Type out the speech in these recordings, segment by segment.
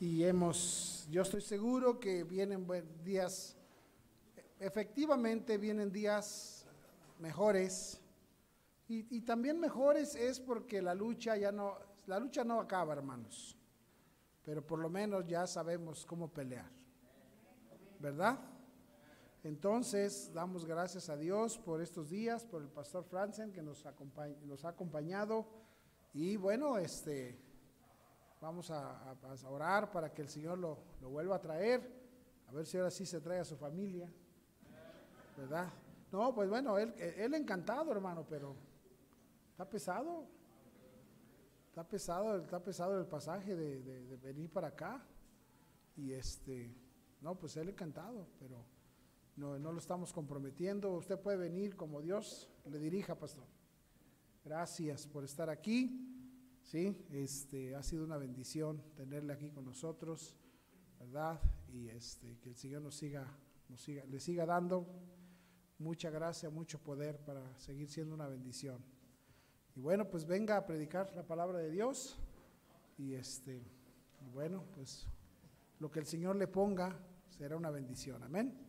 y hemos, yo estoy seguro que vienen días, efectivamente vienen días mejores y, también mejores es porque la lucha ya no, la lucha no acaba, hermanos, pero por lo menos ya sabemos cómo pelear, ¿verdad? Entonces, damos gracias a Dios por estos días, por el pastor Franzen que nos, nos ha acompañado. Y bueno, este, vamos a, orar para que el Señor lo, vuelva a traer. A ver si ahora sí se trae a su familia. ¿Verdad? No, pues bueno, él, él encantado, hermano, pero está pesado. Está pesado, está pesado el pasaje de, de venir para acá. Y este, no, pues él encantado, pero no, no lo estamos comprometiendo. Usted puede venir como Dios le dirija, pastor. Gracias por estar aquí. Sí, este ha sido una bendición tenerle aquí con nosotros, ¿verdad? Y este que el Señor nos siga, nos siga, le siga dando mucha gracia, mucho poder para seguir siendo una bendición. Y bueno, pues venga a predicar la palabra de Dios y este bueno, pues lo que el Señor le ponga será una bendición. Amén.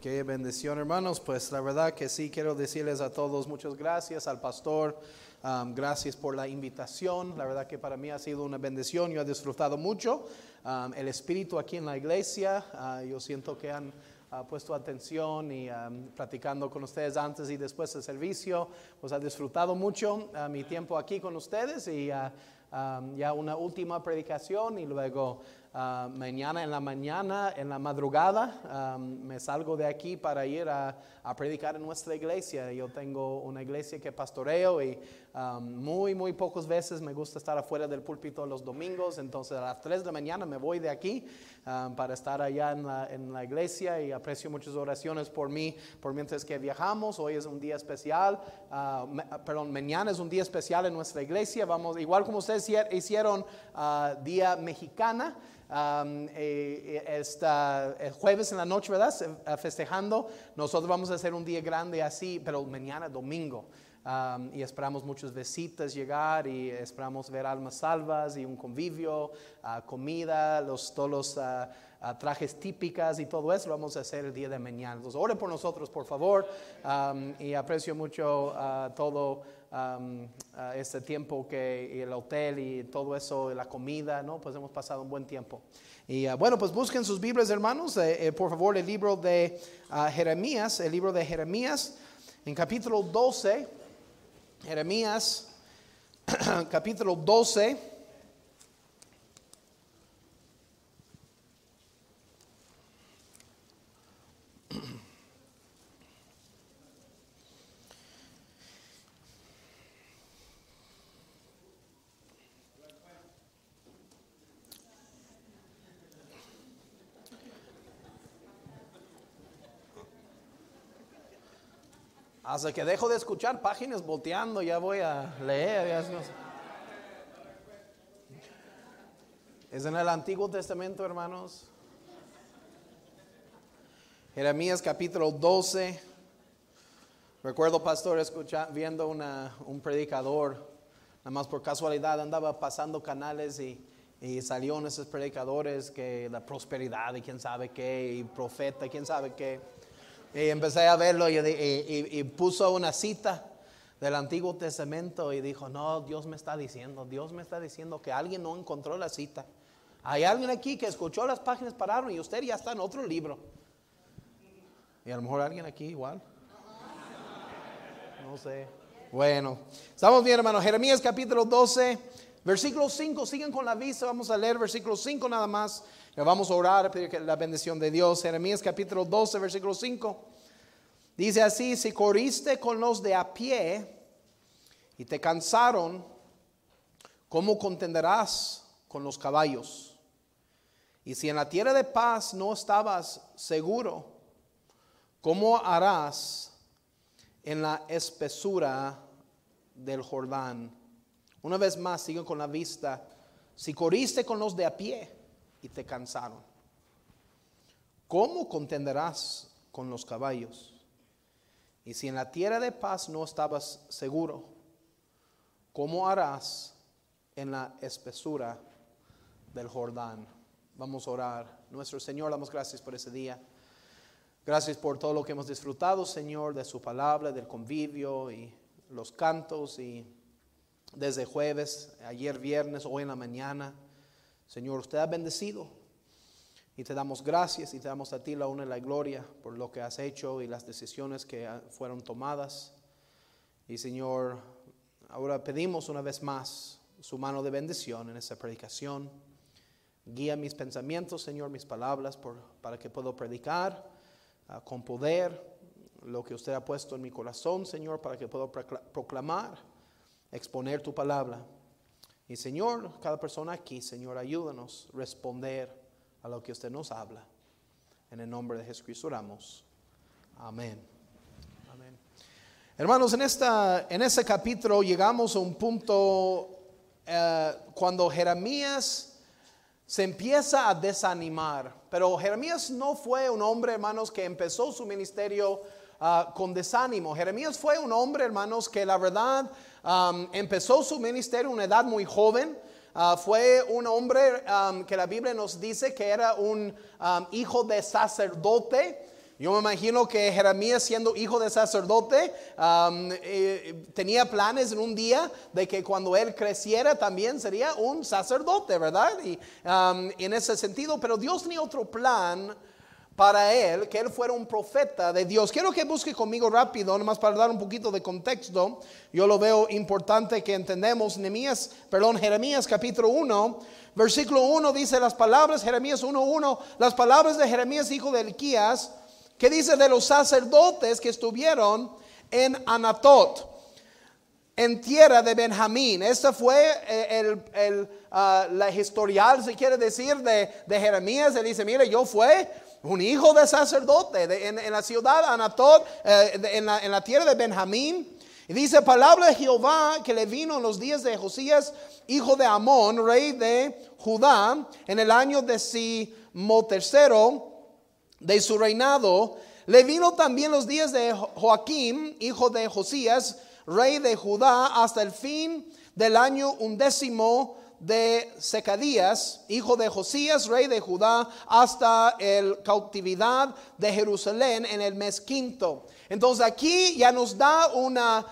Qué bendición, hermanos. Pues la verdad que sí quiero decirles a todos muchas gracias al pastor. Um, gracias por la invitación. La verdad que para mí ha sido una bendición. Yo he disfrutado mucho um, el espíritu aquí en la iglesia. Uh, yo siento que han uh, puesto atención y um, platicando con ustedes antes y después del servicio. Pues ha disfrutado mucho uh, mi tiempo aquí con ustedes y ya una última predicación y luego Ah, mañana en la mañana, en la madrugada, me salgo de aquí para ir a, predicar en nuestra iglesia. Yo tengo una iglesia que pastoreo y muy, muy pocas veces me gusta estar afuera del púlpito los domingos. Entonces a las 3 de la mañana me voy de aquí para estar allá en la, iglesia y aprecio muchas oraciones por mí, por mientras que viajamos. Hoy es un día especial, ah, perdón, mañana es un día especial en nuestra iglesia. Vamos, igual como ustedes hicieron uh, Día Mexicana. Eh, el jueves en la noche, ¿verdad? Eh, festejando. Nosotros vamos a hacer un día grande así, pero mañana domingo. Y esperamos muchas visitas llegar y esperamos ver almas salvas y un convivio, ah, comida, los, todos los ah, ah, trajes típicas y todo eso lo vamos a hacer el día de mañana. Entonces, oren por nosotros, por favor. y aprecio mucho todo este tiempo que el hotel y todo eso, la comida, ¿no? Pues hemos pasado un buen tiempo. Y ah, bueno, pues busquen sus Biblias, hermanos, eh, eh, por favor, el libro de Jeremías, el libro de Jeremías, en capítulo 12, Jeremías, capítulo 12. Hasta que dejo de escuchar páginas volteando, ya voy a leer. Es en el Antiguo Testamento, hermanos. Jeremías capítulo 12. Recuerdo, pastor, escuchando, viendo un predicador, nada más por casualidad andaba pasando canales y, y salieron esos predicadores que la prosperidad y quién sabe qué, y profeta, quién sabe qué. Y empecé a verlo y, puso una cita del Antiguo Testamento y dijo, no, Dios me está diciendo, Dios me está diciendo que alguien no encontró la cita. Hay alguien aquí que escuchó las páginas, pararon y usted ya está en otro libro. Y a lo mejor alguien aquí igual. No sé. Bueno, estamos bien, hermano. Jeremías capítulo 12, versículo 5. Siguen con la vista. Vamos a leer versículo 5 nada más. Vamos a orar, a pedir la bendición de Dios. Jeremías capítulo 12, versículo 5. Dice así, si corriste con los de a pie y te cansaron, ¿cómo contenderás con los caballos? Y si en la tierra de paz no estabas seguro, ¿cómo harás en la espesura del Jordán? Una vez más, sigo con la vista. Si corriste con los de a pie y te cansaron. ¿Cómo contenderás con los caballos? Y si en la tierra de paz no estabas seguro, ¿cómo harás en la espesura del Jordán? Vamos a orar. Nuestro Señor, damos gracias por ese día. Gracias por todo lo que hemos disfrutado, Señor, de su palabra, del convivio y los cantos y desde jueves, ayer viernes, hoy en la mañana. Señor, usted ha bendecido y te damos gracias y te damos a ti la honra y la gloria por lo que has hecho y las decisiones que fueron tomadas. Y Señor, ahora pedimos una vez más su mano de bendición en esta predicación. Guía mis pensamientos, Señor, mis palabras para que pueda predicar ah, con poder lo que usted ha puesto en mi corazón, Señor, para que pueda proclamar, exponer tu palabra. Y Señor, cada persona aquí, Señor, ayúdanos responder a lo que usted nos habla. En el nombre de Jesucristo oramos. Amén. Amén. Hermanos, en, esta, en este capítulo llegamos a un punto eh, cuando Jeremías se empieza a desanimar. Pero Jeremías no fue un hombre, hermanos, que empezó su ministerio ah, con desánimo. Jeremías fue un hombre, hermanos, que la verdad empezó su ministerio a una edad muy joven. Ah, fue un hombre que la Biblia nos dice que era un hijo de sacerdote. Yo me imagino que Jeremías, siendo hijo de sacerdote, eh, tenía planes en un día de que cuando él creciera también sería un sacerdote, ¿verdad? Y en ese sentido, pero Dios tenía otro plan para él, que él fuera un profeta de Dios. Quiero que busque conmigo rápido, nomás para dar un poquito de contexto. Yo lo veo importante que entendemos. Nehemías, perdón, Jeremías capítulo 1, versículo 1 dice las palabras, Jeremías 1.1, las palabras de Jeremías, hijo de Elquías, ¿Qué dice de los sacerdotes que estuvieron en Anatot? En tierra de Benjamín. Esta fue eh, el, ah, la historial, se quiere decir, de, Jeremías. Él dice, mire, yo fui un hijo de sacerdote en, la ciudad eh, en, la, en la tierra de Benjamín. Y dice, palabra de Jehová que le vino en los días de Josías, hijo de Amón, rey de Judá, en el año de Simo tercero de su reinado, le vino también los días de Joaquín, hijo de Josías, rey de Judá, hasta el fin del año undécimo de Secadías, hijo de Josías, rey de Judá, hasta el cautividad de Jerusalén en el mes quinto. Entonces aquí ya nos da una,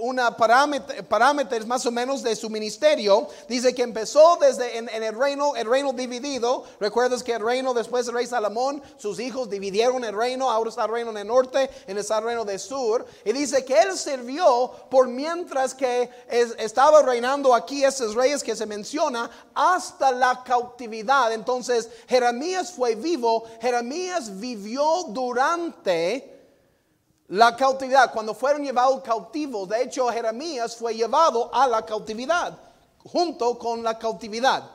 una parámetros más o menos de su ministerio. Dice que empezó desde en, el reino, el reino dividido. Recuerdas que el reino después del rey Salomón, sus hijos dividieron el reino. Ahora está el reino en el norte, en el reino del sur. Y dice que él sirvió por mientras que estaba reinando aquí esos reyes que se menciona hasta la cautividad. Entonces Jeremías fue vivo. Jeremías vivió durante la cautividad, cuando fueron llevados cautivos, de hecho Jeremías fue llevado a la cautividad, junto con la cautividad.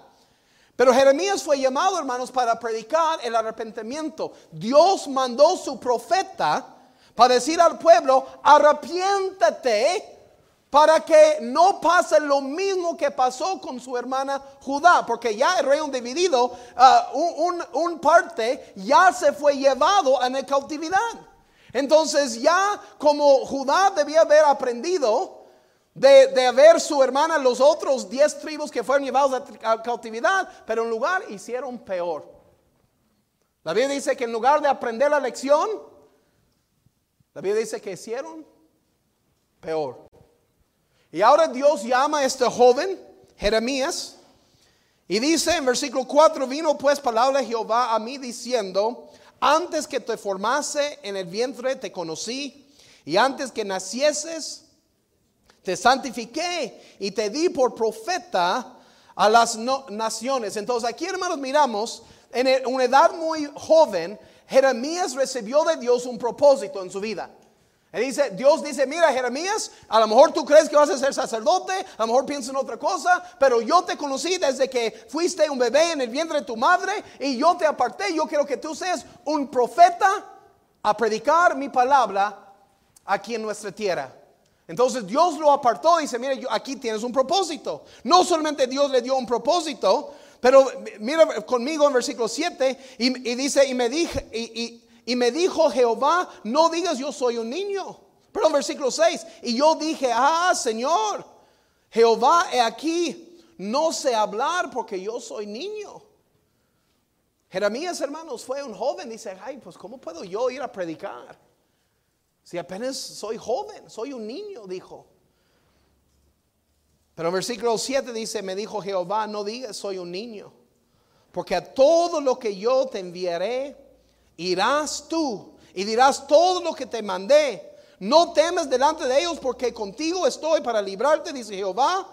Pero Jeremías fue llamado, hermanos, para predicar el arrepentimiento. Dios mandó su profeta para decir al pueblo, arrepiéntate para que no pase lo mismo que pasó con su hermana Judá, porque ya el reino dividido, ah, un, un, parte ya se fue llevado en la cautividad. Entonces ya como Judá debía haber aprendido de, de ver su hermana los otros diez tribus que fueron llevados a, cautividad, pero en lugar hicieron peor. La Biblia dice que en lugar de aprender la lección, la Biblia dice que hicieron peor. Y ahora Dios llama a este joven, Jeremías, y dice en versículo 4, vino pues palabra de Jehová a mí diciendo, antes que te formase en el vientre te conocí y antes que nacieses te santifiqué y te di por profeta a las naciones. Entonces aquí hermanos miramos en una edad muy joven, Jeremías recibió de Dios un propósito en su vida. Él dice, Dios dice, mira Jeremías, a lo mejor tú crees que vas a ser sacerdote, a lo mejor piensas en otra cosa, pero yo te conocí desde que fuiste un bebé en el vientre de tu madre y yo te aparté. Yo quiero que tú seas un profeta a predicar mi palabra aquí en nuestra tierra. Entonces Dios lo apartó y dice, mira, aquí tienes un propósito. No solamente Dios le dio un propósito, pero mira conmigo en versículo 7 y, dice, y me dije, y y me dijo Jehová, no digas yo soy un niño. Pero en versículo 6, y yo dije, ah, Señor, Jehová, he aquí, no sé hablar porque yo soy niño. Jeremías, hermanos, fue un joven. Dice, ay, pues ¿cómo puedo yo ir a predicar? Si apenas soy joven, soy un niño, dijo. Pero en versículo 7 dice, me dijo Jehová, no digas soy un niño, porque a todo lo que yo te enviaré, irás tú y dirás todo lo que te mandé. No temes delante de ellos, porque contigo estoy para librarte, dice Jehová.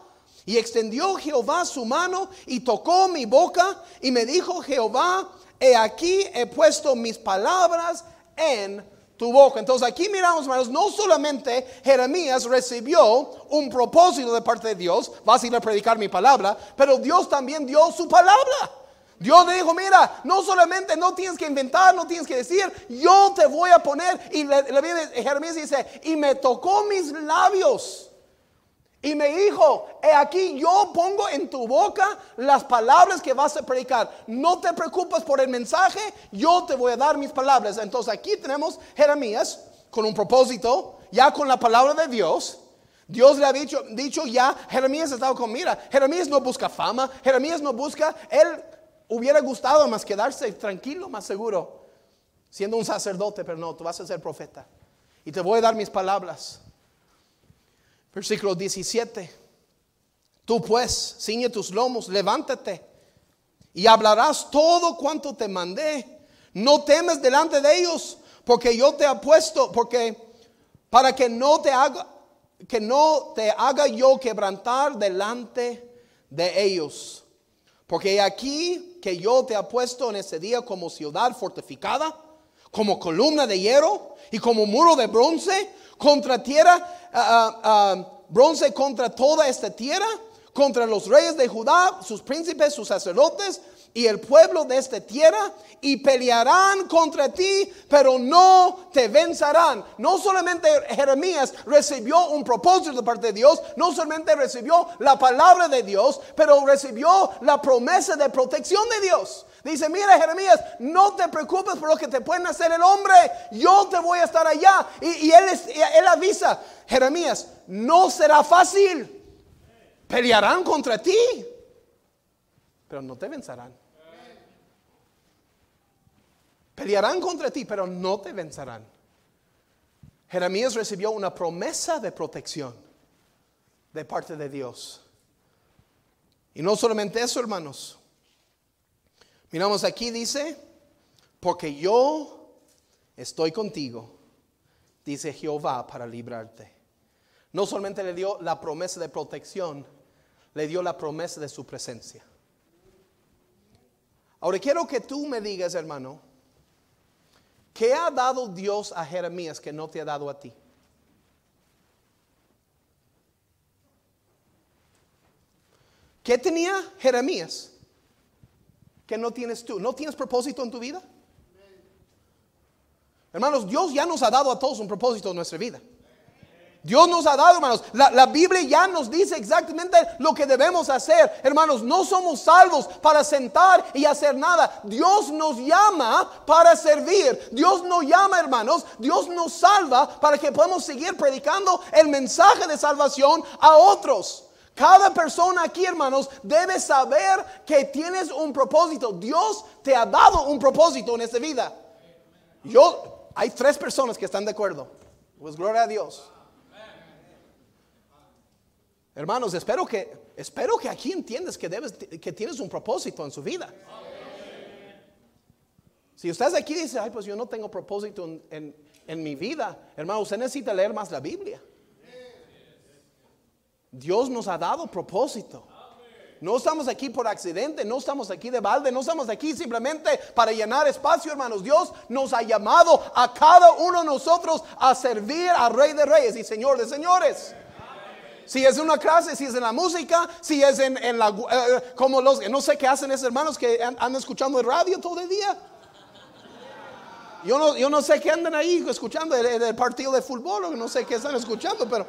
Y extendió Jehová su mano y tocó mi boca y me dijo Jehová, he aquí he puesto mis palabras en tu boca. Entonces aquí miramos, hermanos, no solamente Jeremías recibió un propósito de parte de Dios, vas a ir a predicar mi palabra, pero Dios también dio su palabra. Dios le dijo, mira, no solamente no tienes que inventar, no tienes que decir, yo te voy a poner. Y la, Jeremías dice, y me tocó mis labios. Y me dijo, he aquí yo pongo en tu boca las palabras que vas a predicar. No te preocupes por el mensaje, yo te voy a dar mis palabras. Entonces aquí tenemos Jeremías con un propósito, ya con la palabra de Dios. Dios le ha dicho, dicho ya, Jeremías estaba con, mira, Jeremías no busca fama, Jeremías no busca, él hubiera gustado más quedarse tranquilo, más seguro, siendo un sacerdote, pero no, tú vas a ser profeta. Y te voy a dar mis palabras. Versículo 17. Tú pues, ciñe tus lomos, levántate y hablarás todo cuanto te mandé. No temes delante de ellos, porque yo te he puesto, porque para que no te haga que no te haga yo quebrantar delante de ellos. Porque aquí que yo te he puesto en ese día como ciudad fortificada, como columna de hierro y como muro de bronce contra tierra, ah, bronce contra toda esta tierra, contra los reyes de Judá, sus príncipes, sus sacerdotes y el pueblo de esta tierra y pelearán contra ti, pero no te vencerán. No solamente Jeremías recibió un propósito de parte de Dios, no solamente recibió la palabra de Dios, pero recibió la promesa de protección de Dios. Dice, mira Jeremías, no te preocupes por lo que te pueden hacer el hombre, yo te voy a estar allá. Y, él, él avisa, Jeremías, no será fácil, pelearán contra ti, pero no te vencerán. Pelearán contra ti, pero no te vencerán. Jeremías recibió una promesa de protección de parte de Dios. Y no solamente eso, hermanos. Miramos aquí, dice, porque yo estoy contigo, dice Jehová, para librarte. No solamente le dio la promesa de protección, le dio la promesa de su presencia. Ahora quiero que tú me digas, hermano, ¿Qué ha dado Dios a Jeremías que no te ha dado a ti? ¿Qué tenía Jeremías que no tienes tú? ¿No tienes propósito en tu vida? Hermanos, Dios ya nos ha dado a todos un propósito en nuestra vida. Dios nos ha dado, hermanos. La, Biblia ya nos dice exactamente lo que debemos hacer. Hermanos, no somos salvos para sentar y hacer nada. Dios nos llama para servir. Dios nos llama, hermanos. Dios nos salva para que podamos seguir predicando el mensaje de salvación a otros. Cada persona aquí, hermanos, debe saber que tienes un propósito. Dios te ha dado un propósito en esta vida. Yo, hay tres personas que están de acuerdo. Pues gloria a Dios. Hermanos, espero que, espero que aquí entiendes que, debes, que tienes un propósito en su vida. Si usted aquí dice, ay, pues yo no tengo propósito en, en mi vida, hermano, usted necesita leer más la Biblia. Dios nos ha dado propósito. No estamos aquí por accidente, no estamos aquí de balde, no estamos aquí simplemente para llenar espacio, hermanos. Dios nos ha llamado a cada uno de nosotros a servir al Rey de Reyes y Señor de Señores si es en una clase, si es en la música, si es en, la, eh, como los, no sé qué hacen esos hermanos que andan escuchando el radio todo el día. Yo no, yo no sé qué andan ahí escuchando el, partido de fútbol, o no sé qué están escuchando, pero,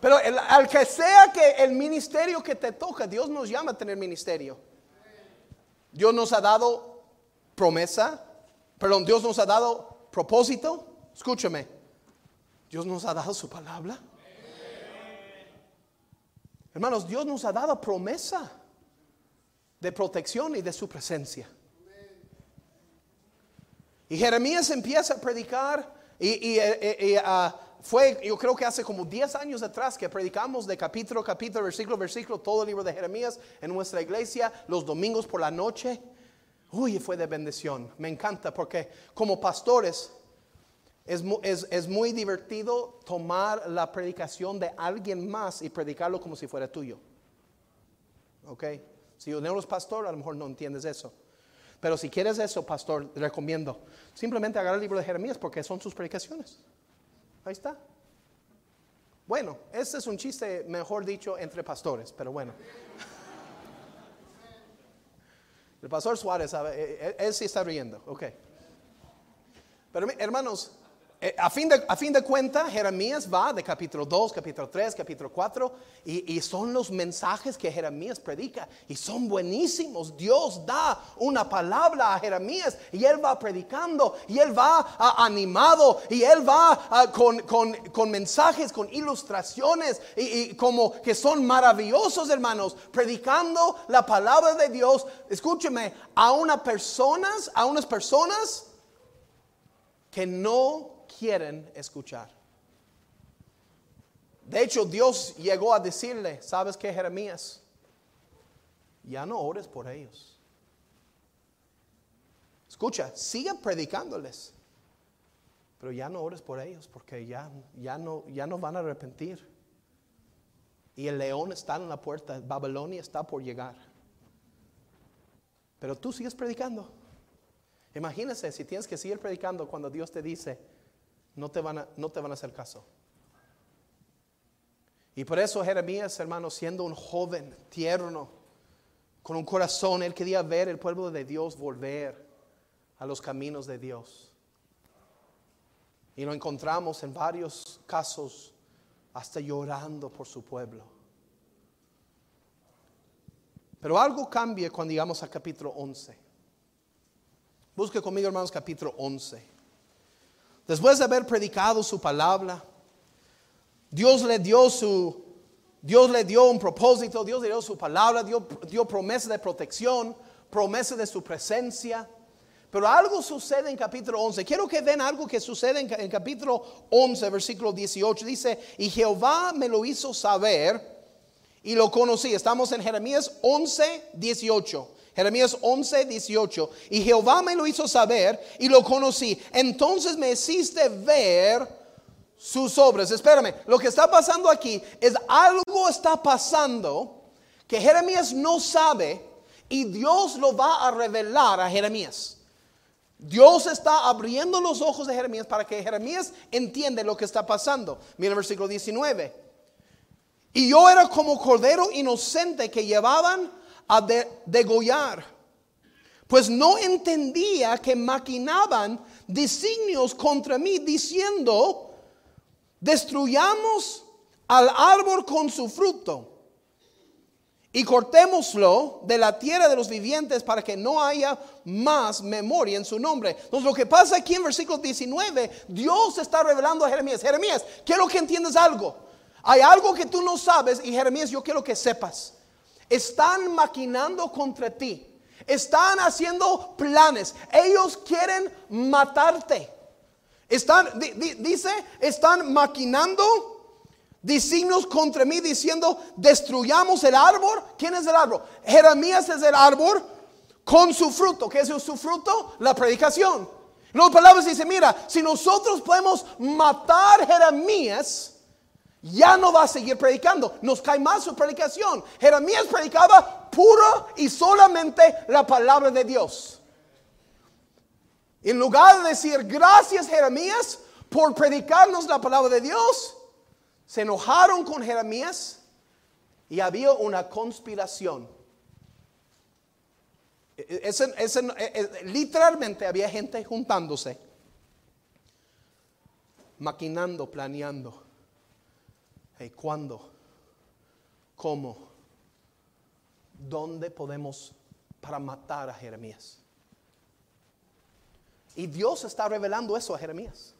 pero al que sea que el ministerio que te toca, Dios nos llama a tener ministerio. Dios nos ha dado promesa, perdón, Dios nos ha dado propósito. Escúchame, Dios nos ha dado su palabra. Hermanos, Dios nos ha dado promesa de protección y de su presencia. Y Jeremías empieza a predicar y, eh, eh, ah, fue, yo creo que hace como 10 años atrás que predicamos de capítulo a capítulo, versículo a versículo, todo el libro de Jeremías en nuestra iglesia, los domingos por la noche. Uy, fue de bendición. Me encanta porque como pastores es, es, muy divertido tomar la predicación de alguien más y predicarlo como si fuera tuyo. ¿Ok? Si no eres pastor, a lo mejor no entiendes eso. Pero si quieres eso, pastor, recomiendo. Simplemente agarra el libro de Jeremías porque son sus predicaciones. Ahí está. Bueno, este es un chiste, mejor dicho, entre pastores, pero bueno. El pastor Suárez, eh, eh, él, sí está riendo, ok. Pero hermanos, a, fin de, a fin de cuentas, Jeremías va de capítulo 2, capítulo 3, capítulo 4, y, y, son los mensajes que Jeremías predica, y son buenísimos. Dios da una palabra a Jeremías, y él va predicando, y él va animado, y él va con, con, con, mensajes, con ilustraciones, y, y, como que son maravillosos, hermanos, predicando la palabra de Dios. Escúcheme, a unas personas, a unas personas que no quieren escuchar. De hecho, Dios llegó a decirle, ¿sabes qué, Jeremías? Ya no ores por ellos. Escucha, sigan predicándoles, pero ya no ores por ellos porque ya, ya, no, ya no van a arrepentir. Y el león está en la puerta, Babilonia está por llegar. Pero tú sigues predicando. Imagínese si tienes que seguir predicando cuando Dios te dice, no te van a, no te van a hacer caso. Y por eso Jeremías, hermano, siendo un joven tierno, con un corazón, él quería ver el pueblo de Dios volver a los caminos de Dios. Y lo encontramos en varios casos, hasta llorando por su pueblo. Pero algo cambia cuando llegamos al capítulo 11. Busque conmigo, hermanos, capítulo 11. Después de haber predicado su palabra, Dios le dio su Dios le dio un propósito, Dios le dio su palabra, dio, dio promesa de protección, promesa de su presencia. Pero algo sucede en capítulo 11. Quiero que vean algo que sucede en, en, capítulo 11, versículo 18. Dice, y Jehová me lo hizo saber y lo conocí. Estamos en Jeremías 11, 18. Jeremías 11, 18. Y Jehová me lo hizo saber y lo conocí. Entonces me hiciste ver sus obras. Espérame, lo que está pasando aquí es algo está pasando que Jeremías no sabe y Dios lo va a revelar a Jeremías. Dios está abriendo los ojos de Jeremías para que Jeremías entienda lo que está pasando. Mira el versículo 19. Y yo era como cordero inocente que llevaban a degollar, pues no entendía que maquinaban designios contra mí diciendo, destruyamos al árbol con su fruto y cortémoslo de la tierra de los vivientes para que no haya más memoria en su nombre. Entonces lo que pasa aquí en versículo 19, Dios está revelando a Jeremías, Jeremías, quiero que entiendas algo. Hay algo que tú no sabes y Jeremías, yo quiero que sepas están maquinando contra ti. Están haciendo planes. Ellos quieren matarte. Están, dice, están maquinando designios contra mí diciendo, destruyamos el árbol. ¿Quién es el árbol? Jeremías es el árbol con su fruto. ¿Qué es su fruto? La predicación. Otras palabras dice, mira, si nosotros podemos matar Jeremías, ya no va a seguir predicando. Nos cae más su predicación. Jeremías predicaba puro y solamente la palabra de Dios. En lugar de decir gracias Jeremías por predicarnos la palabra de Dios, se enojaron con Jeremías y había una conspiración. E, e, e, literalmente había gente juntándose, maquinando, planeando ¿Cuándo? ¿Cómo? ¿Dónde podemos para matar a Jeremías? Y Dios está revelando eso a Jeremías.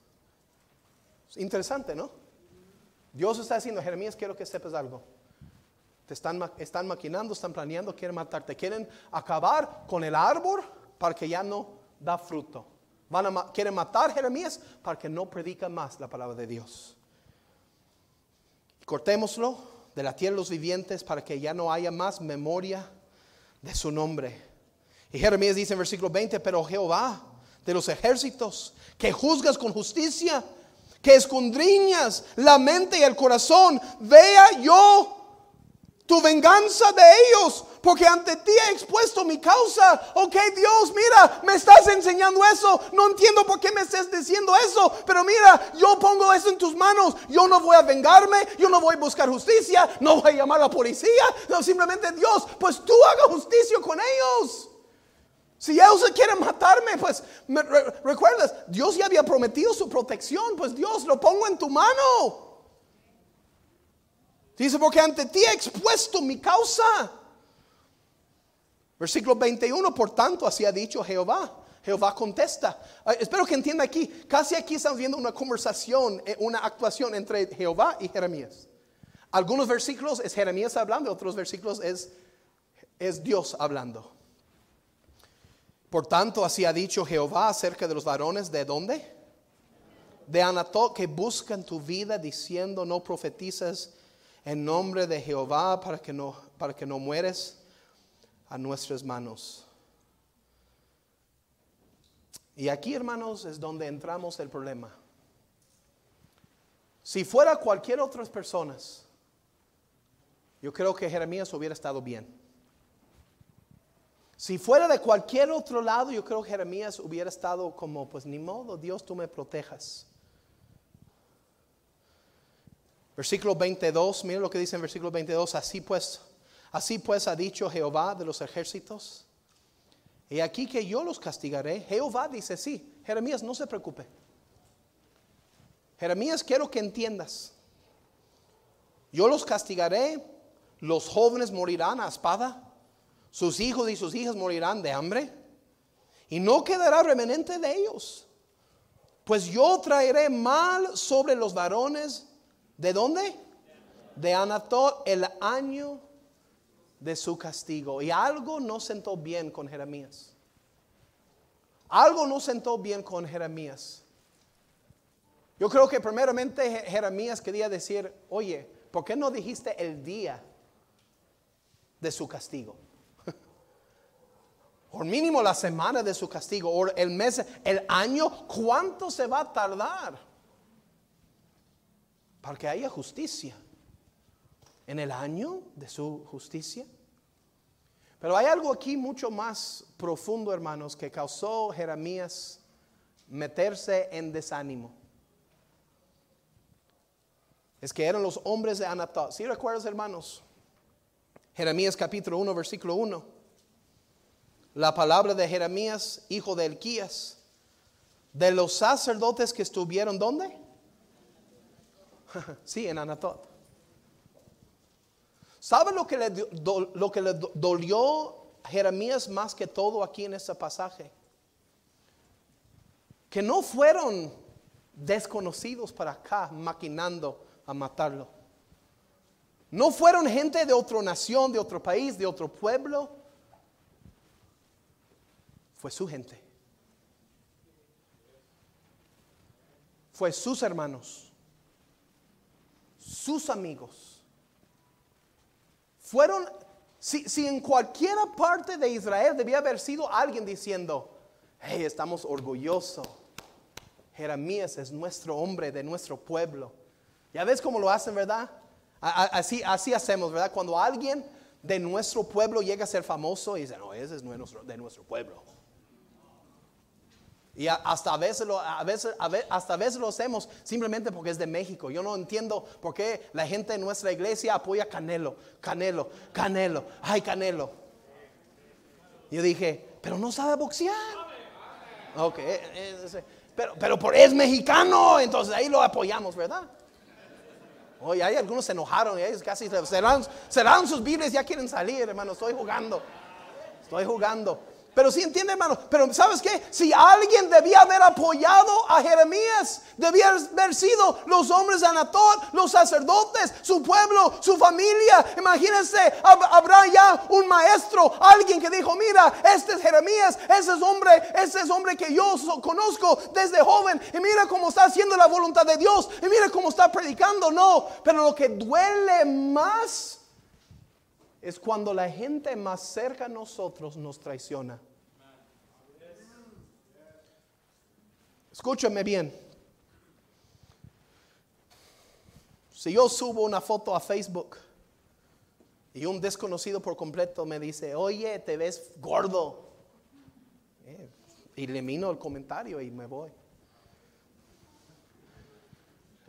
interesante, ¿no? Dios está diciendo, Jeremías, quiero que sepas algo. te están, están maquinando, están planeando, quieren matarte, quieren acabar con el árbol para que ya no da fruto. Van a, quieren matar a Jeremías para que no predica más la palabra de Dios. Cortémoslo de la tierra de los vivientes para que ya no haya más memoria de su nombre. Y Jeremías dice en versículo 20, pero Jehová de los ejércitos, que juzgas con justicia, que escondriñas la mente y el corazón, vea yo tu venganza de ellos, porque ante ti he expuesto mi causa. Ok, Dios, mira, me estás enseñando eso. No entiendo por qué me estás diciendo eso, pero mira, yo pongo eso en tus manos. Yo no voy a vengarme, yo no voy a buscar justicia, no voy a llamar a la policía. Simplemente Dios, pues tú haga justicia con ellos. Si ellos quieren matarme, pues recuerdas, Dios ya había prometido su protección, pues Dios lo pongo en tu mano. Dice, porque ante ti he expuesto mi causa. Versículo 21, por tanto, así ha dicho Jehová. Jehová contesta. espero que entienda aquí, casi aquí estamos viendo una conversación, eh, una actuación entre Jehová y Jeremías. Algunos versículos es Jeremías hablando, otros versículos es, Dios hablando. Por tanto, así ha dicho Jehová acerca de los varones, ¿de dónde? De Anatot, que buscan tu vida diciendo, no profetizas en nombre de Jehová para que no, para que no mueres a nuestras manos. Y aquí, hermanos, es donde entramos el problema. Si fuera cualquier otra persona, yo creo que Jeremías hubiera estado bien. Si fuera de cualquier otro lado, yo creo que Jeremías hubiera estado como, pues ni modo, Dios tú me protejas. Versículo 22, mire lo que dice en versículo 22, así pues, así pues ha dicho Jehová de los ejércitos. Y aquí que yo los castigaré. Jehová dice, sí, Jeremías, no se preocupe. Jeremías, quiero que entiendas. Yo los castigaré, los jóvenes morirán a espada, sus hijos y sus hijas morirán de hambre, y no quedará remanente de ellos. Pues yo traeré mal sobre los varones ¿De dónde? De Anatot el año de su castigo. Y algo no sentó bien con Jeremías. Algo no sentó bien con Jeremías. Yo creo que primeramente Jeremías quería decir, oye, ¿por qué no dijiste el día de su castigo? o mínimo la semana de su castigo, o el mes, el año, ¿cuánto se va a tardar? para que haya justicia en el año de su justicia. Pero hay algo aquí mucho más profundo, hermanos, que causó Jeremías meterse en desánimo. Es que eran los hombres de Anatot. Si recuerdas, hermanos? Jeremías capítulo 1, versículo 1. La palabra de Jeremías, hijo de Elquías, de los sacerdotes que estuvieron, ¿dónde? sí, en Anatot. ¿Sabe lo que, le, lo que le dolió a Jeremías más que todo aquí en este pasaje? Que no fueron desconocidos para acá maquinando a matarlo. No fueron gente de otra nación, de otro país, de otro pueblo. Fue su gente. Fue sus hermanos sus amigos. Fueron, si, si en cualquier parte de Israel debía haber sido alguien diciendo, hey, estamos orgullosos. Jeremías es nuestro hombre de nuestro pueblo. Ya ves cómo lo hacen, ¿verdad? Así, así hacemos, ¿verdad? Cuando alguien de nuestro pueblo llega a ser famoso y dice, no, ese es de nuestro pueblo. Y hasta a veces, lo, veces, hasta veces hacemos simplemente porque es de México. Yo no entiendo por qué la gente de nuestra iglesia apoya Canelo, Canelo, Canelo, ay Canelo. Yo dije, pero no sabe boxear. Ok, eh, eh, pero, pero por, es mexicano, entonces ahí lo apoyamos, ¿verdad? Oye, hay algunos se enojaron y ellos casi cerraron, cerraron sus Biblias, ya quieren salir, hermano. Estoy jugando, estoy jugando. Pero sí entiende, hermano. Pero ¿sabes qué? Si alguien debía haber apoyado a Jeremías, debía haber sido los hombres de Anatot, los sacerdotes, su pueblo, su familia. Imagínense, habrá ya un maestro, alguien que dijo, mira, este es Jeremías, ese es hombre, ese es hombre que yo conozco desde joven. Y mira cómo está haciendo la voluntad de Dios. Y mira cómo está predicando. No, pero lo que duele más es cuando la gente más cerca a nosotros nos traiciona. Escúchame bien. Si yo subo una foto a Facebook y un desconocido por completo me dice, oye, te ves gordo, eh, elimino el comentario y me voy.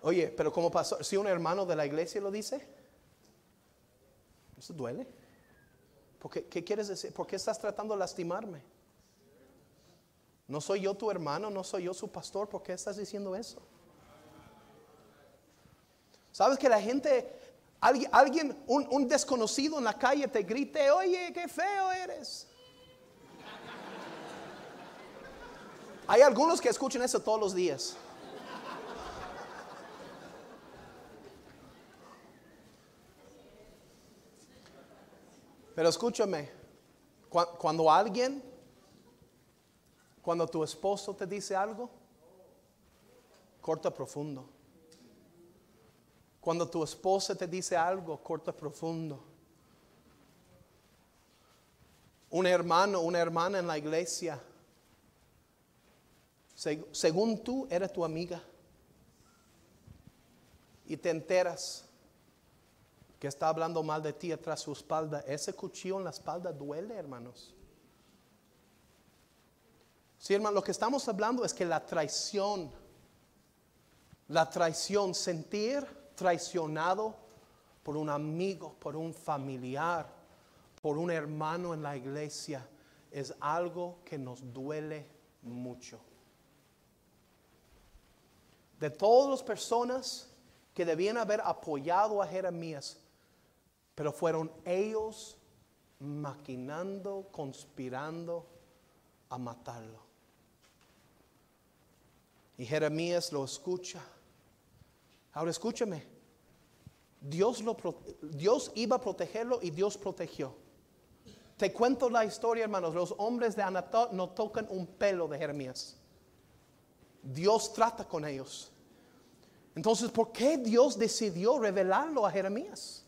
Oye, pero como pasó, si un hermano de la iglesia lo dice, eso duele. Porque, ¿Qué quieres decir? ¿Por qué estás tratando de lastimarme? No soy yo tu hermano, no soy yo su pastor. ¿Por qué estás diciendo eso? ¿Sabes que la gente, alguien, un, un desconocido en la calle te grite, oye, qué feo eres? Hay algunos que escuchan eso todos los días. Pero escúchame, cuando alguien, cuando tu esposo te dice algo, corta profundo. Cuando tu esposa te dice algo, corta profundo. Un hermano, una hermana en la iglesia, según tú, eres tu amiga. Y te enteras que está hablando mal de ti atrás su espalda, ese cuchillo en la espalda duele, hermanos. Sí, hermano, lo que estamos hablando es que la traición, la traición, sentir traicionado por un amigo, por un familiar, por un hermano en la iglesia, es algo que nos duele mucho. De todas las personas que debían haber apoyado a Jeremías, pero fueron ellos maquinando, conspirando a matarlo. Y Jeremías lo escucha. Ahora escúchame. Dios, lo, Dios iba a protegerlo y Dios protegió. Te cuento la historia, hermanos. Los hombres de Anatot no tocan un pelo de Jeremías. Dios trata con ellos. Entonces, ¿por qué Dios decidió revelarlo a Jeremías?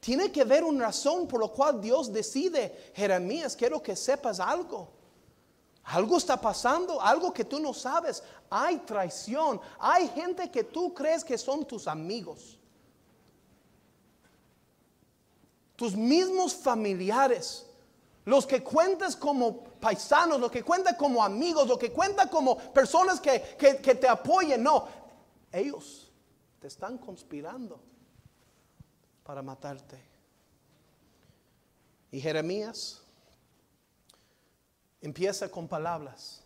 Tiene que haber una razón por la cual Dios decide, Jeremías, quiero que sepas algo. Algo está pasando, algo que tú no sabes. Hay traición, hay gente que tú crees que son tus amigos. Tus mismos familiares, los que cuentas como paisanos, los que cuentas como amigos, los que cuentan como personas que, que te apoyen. No, ellos te están conspirando para matarte. Y Jeremías empieza con palabras.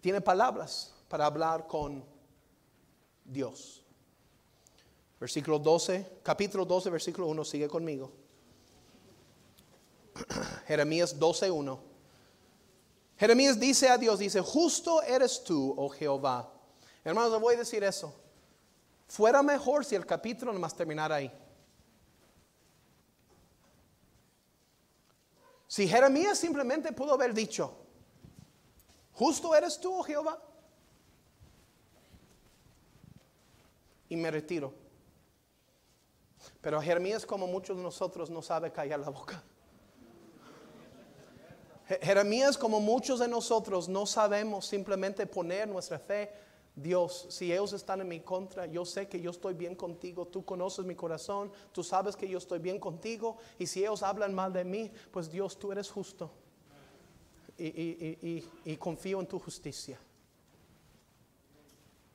Tiene palabras para hablar con Dios. Versículo 12, capítulo 12, versículo 1, sigue conmigo. Jeremías 12, 1. Jeremías dice a Dios, dice, justo eres tú, oh Jehová. Hermanos, le voy a decir eso. Fuera mejor si el capítulo nomás terminara ahí. Si Jeremías simplemente pudo haber dicho, justo eres tú, oh Jehová, y me retiro. Pero Jeremías, como muchos de nosotros, no sabe callar la boca. Jeremías, como muchos de nosotros, no sabemos simplemente poner nuestra fe Dios, si ellos están en mi contra, yo sé que yo estoy bien contigo, tú conoces mi corazón, tú sabes que yo estoy bien contigo, y si ellos hablan mal de mí, pues Dios, tú eres justo. Y, confío en tu justicia.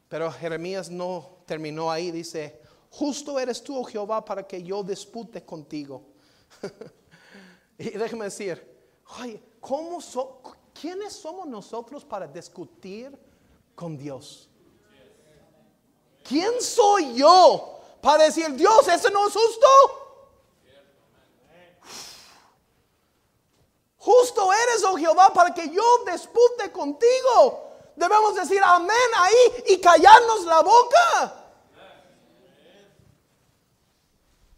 Pero Jeremías no terminó ahí, dice, justo eres tú, oh Jehová, para que yo dispute contigo. y déjeme decir, ¿cómo ¿quiénes somos nosotros para discutir con Dios? ¿Quién soy yo para decir, Dios, ese no es justo? Justo eres, oh Jehová, para que yo dispute contigo. Debemos decir amén ahí y callarnos la boca.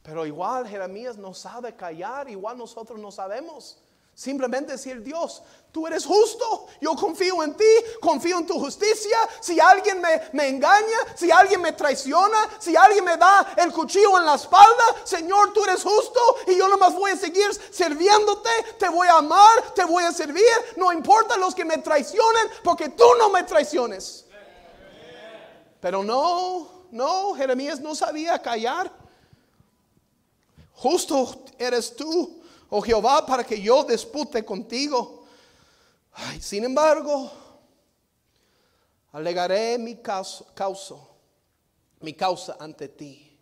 Pero igual Jeremías no sabe callar, igual nosotros no sabemos. Simplemente decir, Dios, tú eres justo, yo confío en ti, confío en tu justicia. Si alguien me, me, engaña, si alguien me traiciona, si alguien me da el cuchillo en la espalda, Señor, tú eres justo y yo nomás voy a seguir sirviéndote, te voy a amar, te voy a servir. No importa los que me traicionen, porque tú no me traiciones. Pero no, no, Jeremías no sabía callar. Justo eres tú oh Jehová, para que yo dispute contigo. sin embargo, alegaré mi causa, mi causa ante ti.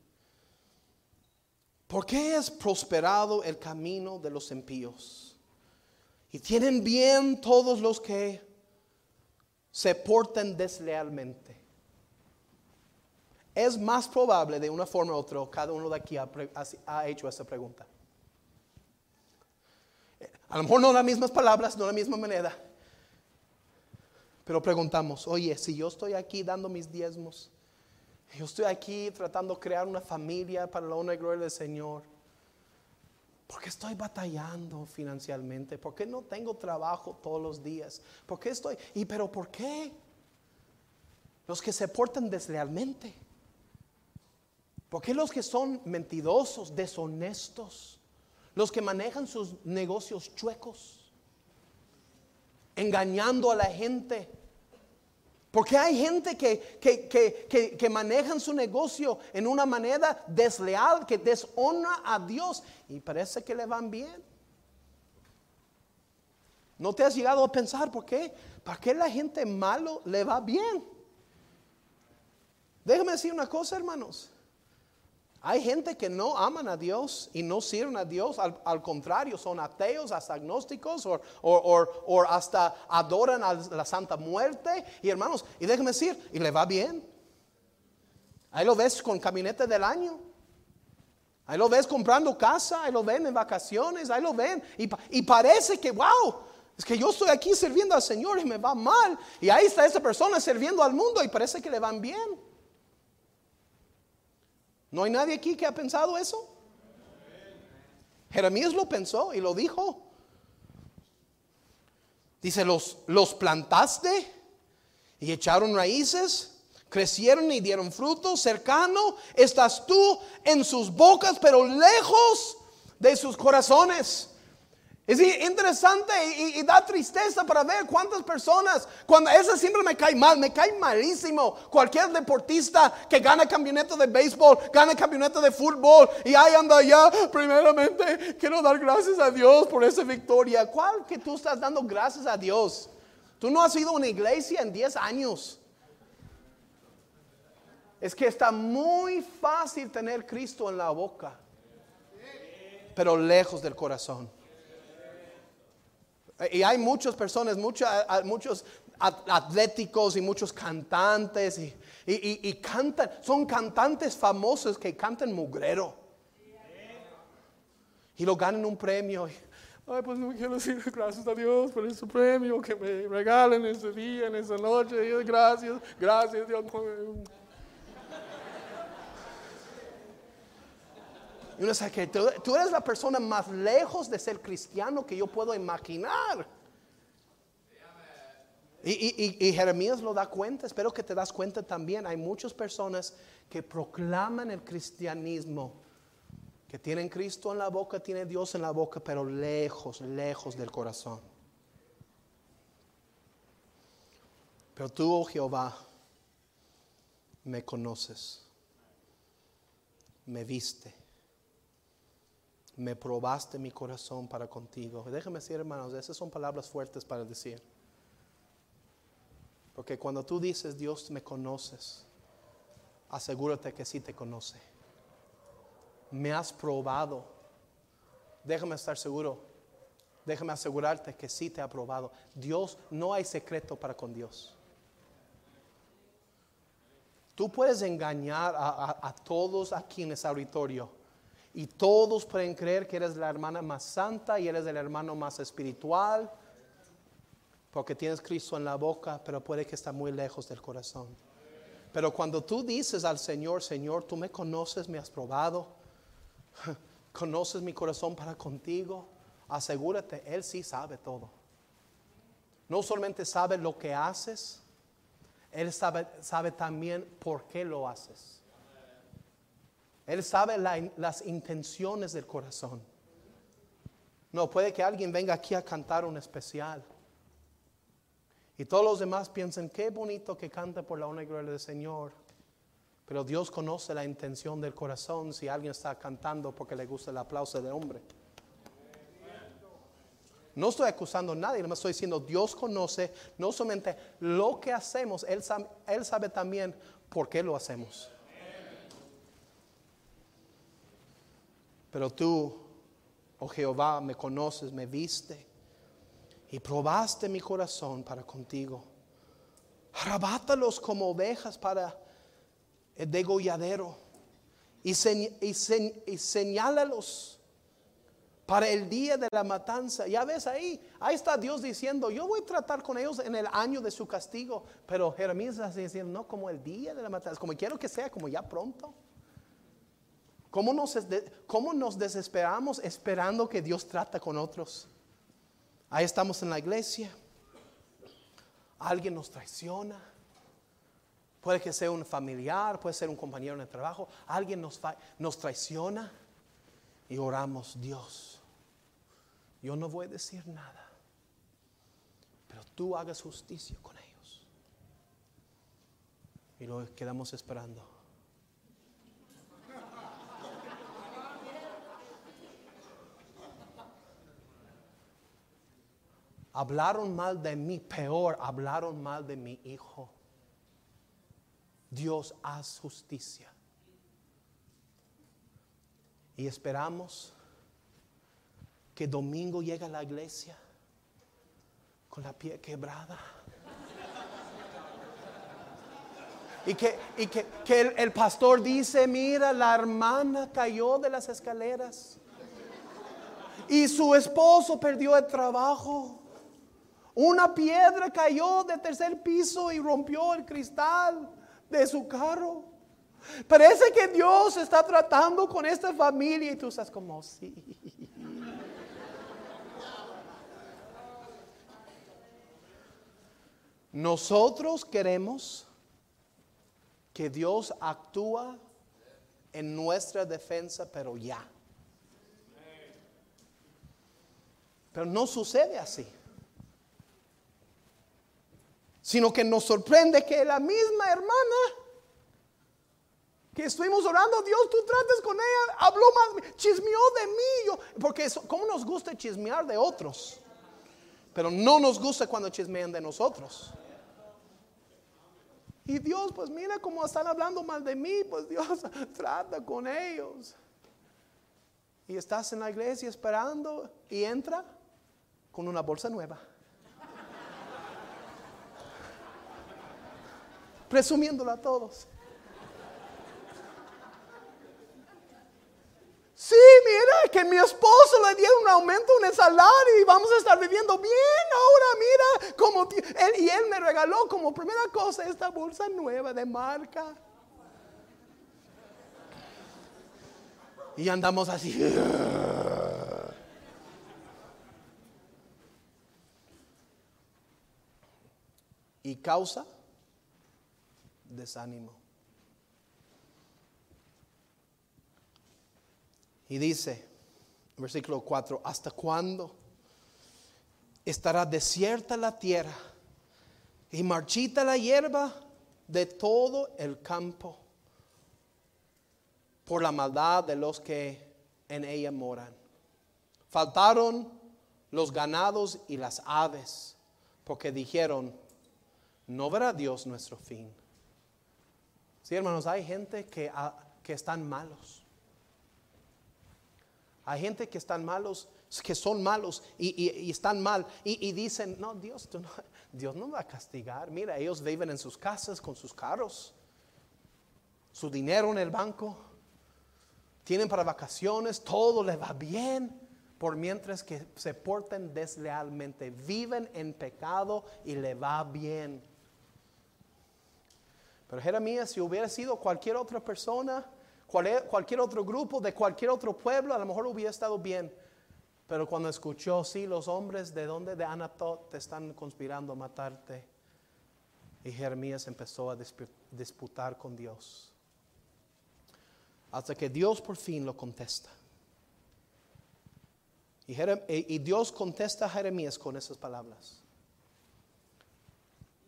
¿Por qué es prosperado el camino de los impíos? Y tienen bien todos los que se portan deslealmente. Es más probable de una forma u otra, cada uno de aquí ha hecho esa pregunta. A lo mejor no las mismas palabras, no la misma moneda. Pero preguntamos, oye, si yo estoy aquí dando mis diezmos, yo estoy aquí tratando de crear una familia para la honra y gloria del Señor, ¿por qué estoy batallando financieramente? ¿Por qué no tengo trabajo todos los días? ¿Por qué estoy? ¿Y pero por qué? Los que se portan deslealmente. ¿Por qué los que son mentirosos, deshonestos? Los que manejan sus negocios chuecos, engañando a la gente. Porque hay gente que, que, que, manejan su negocio en una manera desleal, que deshonra a Dios y parece que le van bien. ¿No te has llegado a pensar por qué? ¿Para qué la gente malo le va bien? Déjame decir una cosa, hermanos. Hay gente que no aman a Dios y no sirven a Dios, al, contrario, son ateos, hasta agnósticos o, hasta adoran a la Santa Muerte. Y hermanos, y déjenme decir, y le va bien. Ahí lo ves con camioneta del año. Ahí lo ves comprando casa, ahí lo ven en vacaciones, ahí lo ven. Y, y parece que, wow, es que yo estoy aquí sirviendo al Señor y me va mal. Y ahí está esa persona sirviendo al mundo y parece que le van bien. ¿No hay nadie aquí que ha pensado eso? Jeremías lo pensó y lo dijo. Dice, los, plantaste y echaron raíces, crecieron y dieron fruto, cercano estás tú en sus bocas, pero lejos de sus corazones. Es interesante y, da tristeza para ver cuántas personas, cuando eso siempre me cae mal, me cae malísimo. Cualquier deportista que gana campeonato de béisbol, gana campeonato de fútbol y ahí anda allá, primeramente quiero dar gracias a Dios por esa victoria. ¿Cuál que tú estás dando gracias a Dios? Tú no has ido a una iglesia en 10 años. Es que está muy fácil tener Cristo en la boca, pero lejos del corazón. Y hay muchas personas, muchos atléticos y muchos cantantes y, cantan, son cantantes famosos que cantan mugrero. Y lo ganan un premio. Ay, pues no quiero decir gracias a Dios por ese premio que me regalen ese día, en esa noche. Gracias, gracias Dios. Y uno sabe que tú, eres la persona más lejos de ser cristiano que yo puedo imaginar. Y, Jeremías lo da cuenta, espero que te das cuenta también. Hay muchas personas que proclaman el cristianismo, que tienen Cristo en la boca, tienen Dios en la boca, pero lejos, lejos del corazón. Pero tú, oh Jehová, me conoces, me viste me probaste mi corazón para contigo. Déjame decir, hermanos, esas son palabras fuertes para decir. Porque cuando tú dices, Dios me conoces, asegúrate que sí te conoce. Me has probado. Déjame estar seguro. Déjame asegurarte que sí te ha probado. Dios, no hay secreto para con Dios. Tú puedes engañar a, a todos aquí en ese auditorio y todos pueden creer que eres la hermana más santa y eres el hermano más espiritual porque tienes Cristo en la boca, pero puede que está muy lejos del corazón. Pero cuando tú dices al Señor, Señor, tú me conoces, me has probado, conoces mi corazón para contigo, asegúrate, Él sí sabe todo. No solamente sabe lo que haces, Él sabe, sabe también por qué lo haces. Él sabe las intenciones del corazón. No, puede que alguien venga aquí a cantar un especial. Y todos los demás piensan, qué bonito que canta por la honra y gloria del Señor. Pero Dios conoce la intención del corazón si alguien está cantando porque le gusta el aplauso del hombre. No estoy acusando a nadie, me estoy diciendo, Dios conoce no solamente lo que hacemos, Él sabe, Él sabe también por qué lo hacemos. Pero tú, oh Jehová, me conoces, me viste y probaste mi corazón para contigo. Arrebátalos como ovejas para el degolladero y, y, señálalos para el día de la matanza. Ya ves ahí, ahí está Dios diciendo, yo voy a tratar con ellos en el año de su castigo. Pero Jeremías está diciendo, no, como el día de la matanza, como quiero que sea, como ya pronto. ¿Cómo nos, desesperamos esperando que Dios trata con otros? Ahí estamos en la iglesia. Alguien nos traiciona. Puede que sea un familiar, puede ser un compañero en el trabajo. Alguien nos, nos traiciona y oramos, Dios, yo no voy a decir nada, pero tú hagas justicia con ellos. Y lo quedamos esperando. Hablaron mal de mí, peor, hablaron mal de mi hijo. Dios haz justicia. Y esperamos que domingo llegue a la iglesia con la piel quebrada. Y que, y que, el, el pastor dice, mira, la hermana cayó de las escaleras. Y su esposo perdió el trabajo. Una piedra cayó de tercer piso y rompió el cristal de su carro. Parece que Dios está tratando con esta familia y tú estás como, sí. Nosotros queremos que Dios actúa en nuestra defensa, pero ya. Pero no sucede así sino que nos sorprende que la misma hermana que estuvimos orando, Dios, tú trates con ella, habló más, chismeó de mí, porque eso, ¿cómo nos gusta chismear de otros? Pero no nos gusta cuando chismean de nosotros. Y Dios, pues mira cómo están hablando mal de mí, pues Dios trata con ellos. Y estás en la iglesia esperando y entra con una bolsa nueva. Presumiéndolo a todos. Sí, mira, que mi esposo le dio un aumento en el salario y vamos a estar viviendo bien ahora, mira, como él, y él me regaló como primera cosa esta bolsa nueva de marca. Y andamos así. Y causa desánimo. Y dice, versículo 4, ¿hasta cuándo estará desierta la tierra y marchita la hierba de todo el campo por la maldad de los que en ella moran? Faltaron los ganados y las aves, porque dijeron, no verá Dios nuestro fin. Sí, hermanos, hay gente que, ah, que están malos. Hay gente que están malos, que son malos y, están mal y, dicen, no Dios, no, Dios no va a castigar. Mira, ellos viven en sus casas con sus carros, su dinero en el banco, tienen para vacaciones, todo les va bien, por mientras que se porten deslealmente, viven en pecado y le va bien. Pero Jeremías, si hubiera sido cualquier otra persona, cualquier otro grupo, de cualquier otro pueblo, a lo mejor hubiera estado bien. Pero cuando escuchó, sí, los hombres de donde de Anatot te están conspirando a matarte. Y Jeremías empezó a disputar con Dios. Hasta que Dios por fin lo contesta. Y, Dios contesta a Jeremías con esas palabras.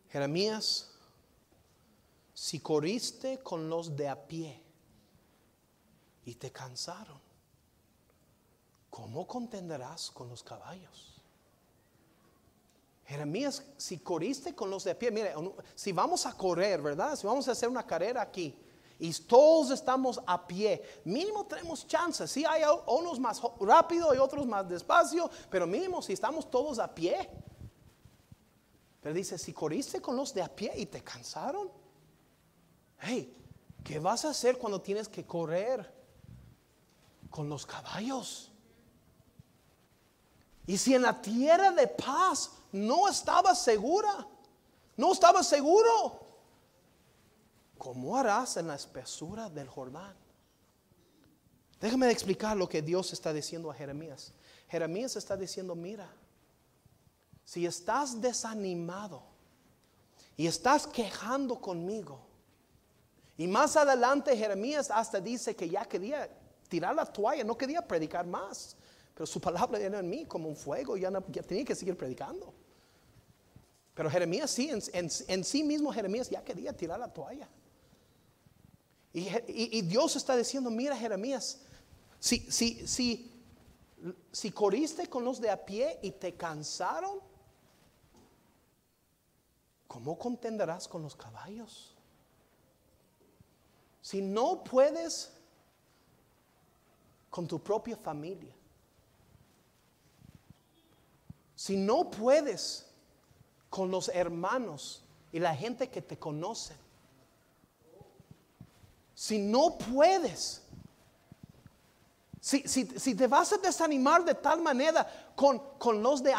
Jeremías, si corriste con los de a pie y te cansaron, ¿cómo contenderás con los caballos? Jeremías, si corriste con los de a pie, mire, si vamos a correr, ¿verdad? Si vamos a hacer una carrera aquí y todos estamos a pie, mínimo tenemos chances. Si hay unos más rápido y otros más despacio, pero mínimo si estamos todos a pie. Pero dice, si corriste con los de a pie y te cansaron, hey, ¿qué vas a hacer cuando tienes que correr con los caballos? Y si en la tierra de paz no estaba segura, no estaba seguro, ¿cómo harás en la espesura del Jordán? Déjame explicar lo que Dios está diciendo a Jeremías. Jeremías está diciendo, mira, si estás desanimado y estás quejando conmigo, y más adelante Jeremías hasta dice que ya quería tirar la toalla, no quería predicar más, pero su palabra era en mí como un fuego, ya, ya tenía que seguir predicando. Pero Jeremías sí, en sí mismo Jeremías ya quería tirar la toalla. Y, Dios está diciendo, mira Jeremías, si, si, si, si corriste con los de a pie y te cansaron, ¿cómo contenderás con los caballos? Si no puedes con tu propia familia, si no puedes con los hermanos y la gente que te conoce, si no puedes, si, si, te vas a desanimar de tal manera con, con los de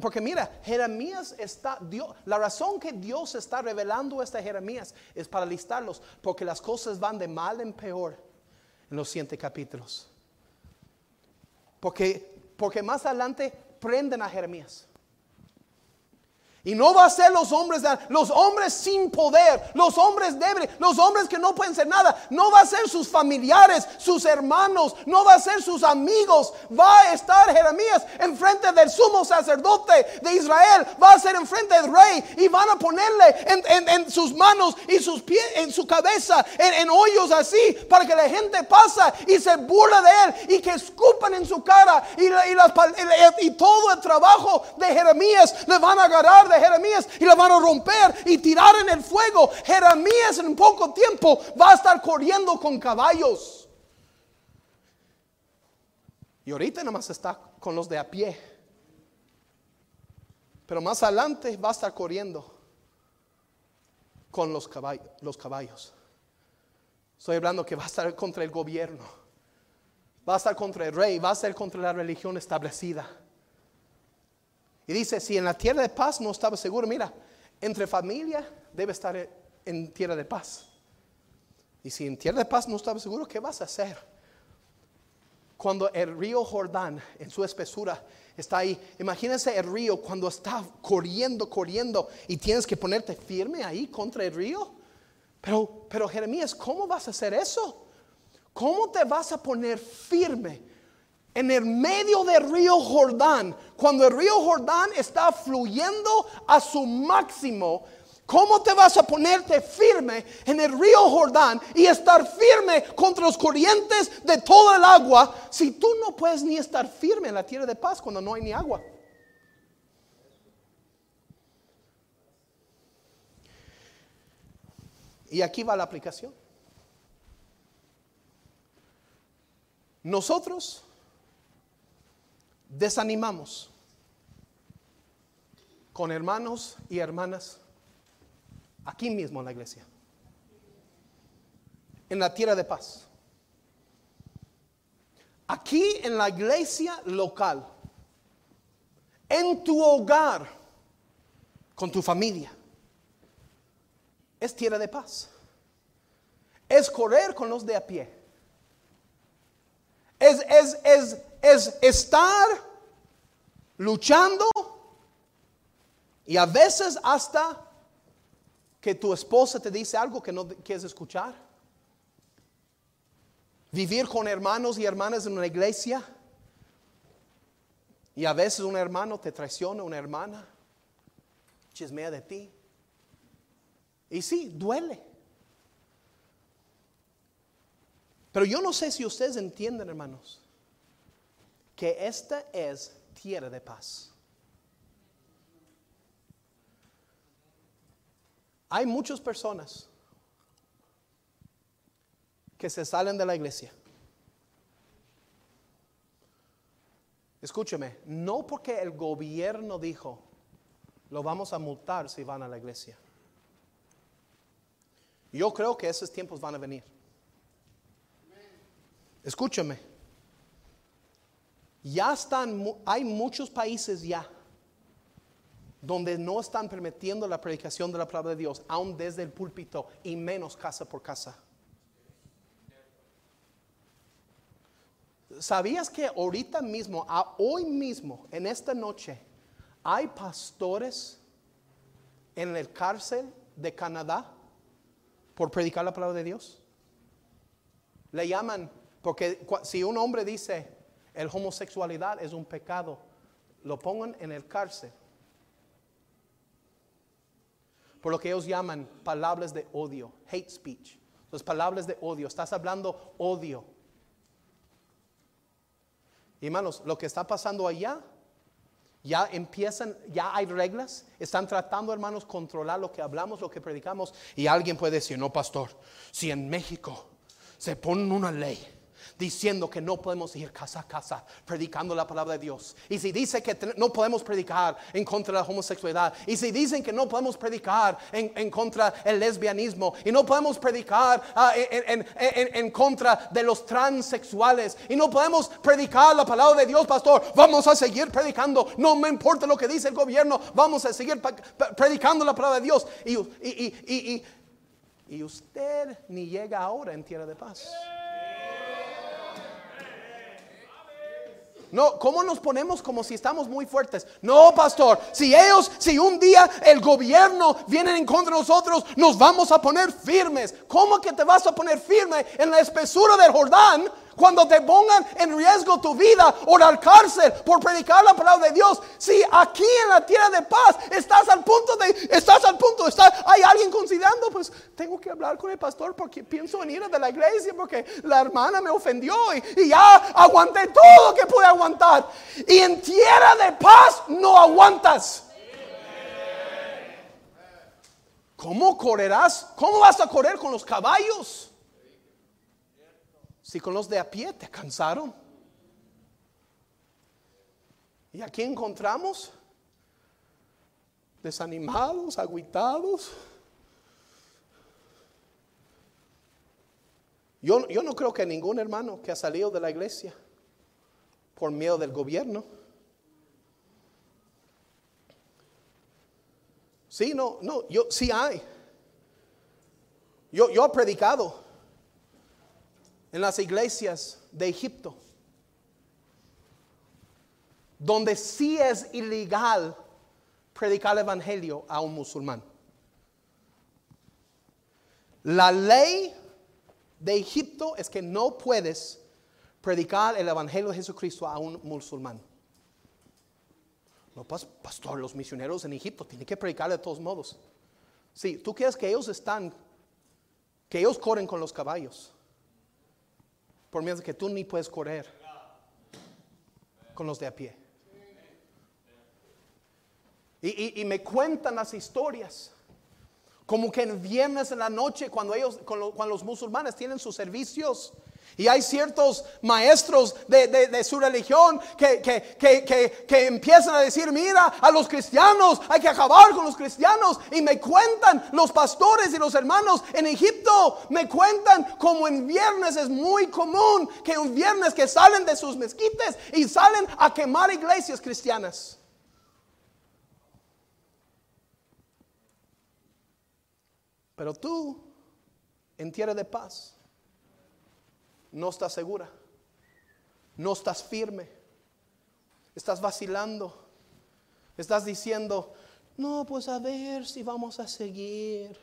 Porque mira, Jeremías está, Dios, la razón que Dios está revelando esta Jeremías es para listarlos, porque las cosas van de mal en peor en los siguientes capítulos. Porque, porque más adelante prenden a Jeremías. Y no va a ser los hombres, los hombres sin poder, los hombres débiles, los hombres que no pueden ser nada. No va a ser sus familiares, sus hermanos, no va a ser sus amigos. Va a estar Jeremías enfrente del sumo sacerdote de Israel. Va a ser enfrente del rey y van a ponerle en, sus manos y sus pies, en su cabeza, en, hoyos así, para que la gente pasa y se burla de él y que escupan en su cara y, y, y todo el trabajo de Jeremías le van a agarrar Jeremías y la van a romper y tirar en el fuego. Jeremías en poco tiempo va a estar corriendo con caballos. Y ahorita nada más está con los de a pie. Pero más adelante va a estar corriendo con los caballos, los caballos. Estoy hablando que va a estar contra el gobierno. Va a estar contra el rey, va a estar contra la religión establecida. Y dice, si en la tierra de paz no estaba seguro, mira, entre familia debe estar en tierra de paz. Y si en tierra de paz no estaba seguro, ¿qué vas a hacer? Cuando el río Jordán en su espesura está ahí, imagínense el río cuando está corriendo, corriendo y tienes que ponerte firme ahí contra el río. Pero, pero Jeremías, ¿cómo vas a hacer eso? ¿Cómo te vas a poner firme? En el medio del río Jordán, cuando el río Jordán está fluyendo a su máximo, ¿cómo te vas a ponerte firme en el río Jordán y estar firme contra los corrientes de todo el agua si tú no puedes ni estar firme en la tierra de paz cuando no hay ni agua? Y aquí va la aplicación. Nosotros desanimamos con hermanos y hermanas aquí mismo en la iglesia, en la tierra de paz. aquí en la iglesia local, en tu hogar, con tu familia, es tierra de paz. Es correr con los de a pie. Es, es, es, es estar luchando y a veces hasta que tu esposa te dice algo que no quieres escuchar. Vivir con hermanos y hermanas en una iglesia. Y a veces un hermano te traiciona, una hermana chismea de ti. Y sí, duele. Pero yo no sé si ustedes entienden, hermanos, que esta es tierra de paz. Hay muchas personas que se salen de la iglesia. Escúcheme, no porque el gobierno dijo, lo vamos a multar si van a la iglesia. Yo creo que esos tiempos van a venir. Escúchame. Ya están, hay muchos países ya donde no están permitiendo la predicación de la palabra de Dios, aún desde el púlpito y menos casa por casa. ¿Sabías que ahorita mismo, hoy mismo, en esta noche, hay pastores en el cárcel de Canadá por predicar la palabra de Dios? Le llaman, porque si un hombre dice, el homosexualidad es un pecado, lo pongan en el cárcel por lo que ellos llaman palabras de odio, hate speech. Las palabras de odio, estás hablando odio. Hermanos, lo que está pasando allá, ya empiezan, ya hay reglas, están tratando, hermanos, controlar lo que hablamos, lo que predicamos. Y alguien puede decir, no, pastor, si en México se pone una ley diciendo que no podemos ir casa a casa predicando la palabra de Dios. Y si dice que no podemos predicar en contra de la homosexualidad, y si dicen que no podemos predicar en, contra del lesbianismo, y no podemos predicar ah, en, contra de los transexuales, y no podemos predicar la palabra de Dios, pastor, vamos a seguir predicando, no me importa lo que dice el gobierno, vamos a seguir predicando la palabra de Dios. Y, y usted ni llega ahora en tierra de paz. No, ¿cómo nos ponemos como si estamos muy fuertes? No, pastor, si ellos, si un día el gobierno viene en contra de nosotros, nos vamos a poner firmes. ¿Cómo que te vas a poner firme en la espesura del Jordán cuando te pongan en riesgo tu vida o la cárcel por predicar la palabra de Dios. Si aquí en la tierra de paz estás al punto de, estás al punto estar, hay alguien considerando, pues tengo que hablar con el pastor porque pienso venir de la iglesia porque la hermana me ofendió y, y ya aguanté todo lo que pude aguantar. Y en tierra de paz no aguantas. ¿Cómo correrás? ¿Cómo vas a correr con los caballos? Si con los de a pie te cansaron. Y aquí encontramos desanimados, aguitados. Yo, yo, no creo que ningún hermano que ha salido de la iglesia por miedo del gobierno. Sí, no, no, yo sí hay. Yo, yo he predicado en las iglesias de Egipto, donde sí es ilegal predicar el evangelio a un musulmán. La ley de Egipto es que no puedes predicar el evangelio de Jesucristo a un musulmán. No, pastor, los misioneros en Egipto tienen que predicar de todos modos. Sí, tú quieres que ellos están, que ellos corren con los caballos por miedo que tú ni puedes correr con los de a pie. Y, me cuentan las historias. Como que en viernes en la noche, cuando ellos, cuando los musulmanes tienen sus servicios, Y hay ciertos maestros de, de- su religión que, que, que, que, que empiezan a decir, mira, a los cristianos hay que acabar con los cristianos. Y me cuentan los pastores y los hermanos en Egipto, me cuentan como en viernes es muy común que un viernes que salen de sus mezquites y salen a quemar iglesias cristianas. Pero tú, en tierra de paz, no estás segura, no estás firme, estás vacilando, estás diciendo, no, pues a ver si vamos a seguir.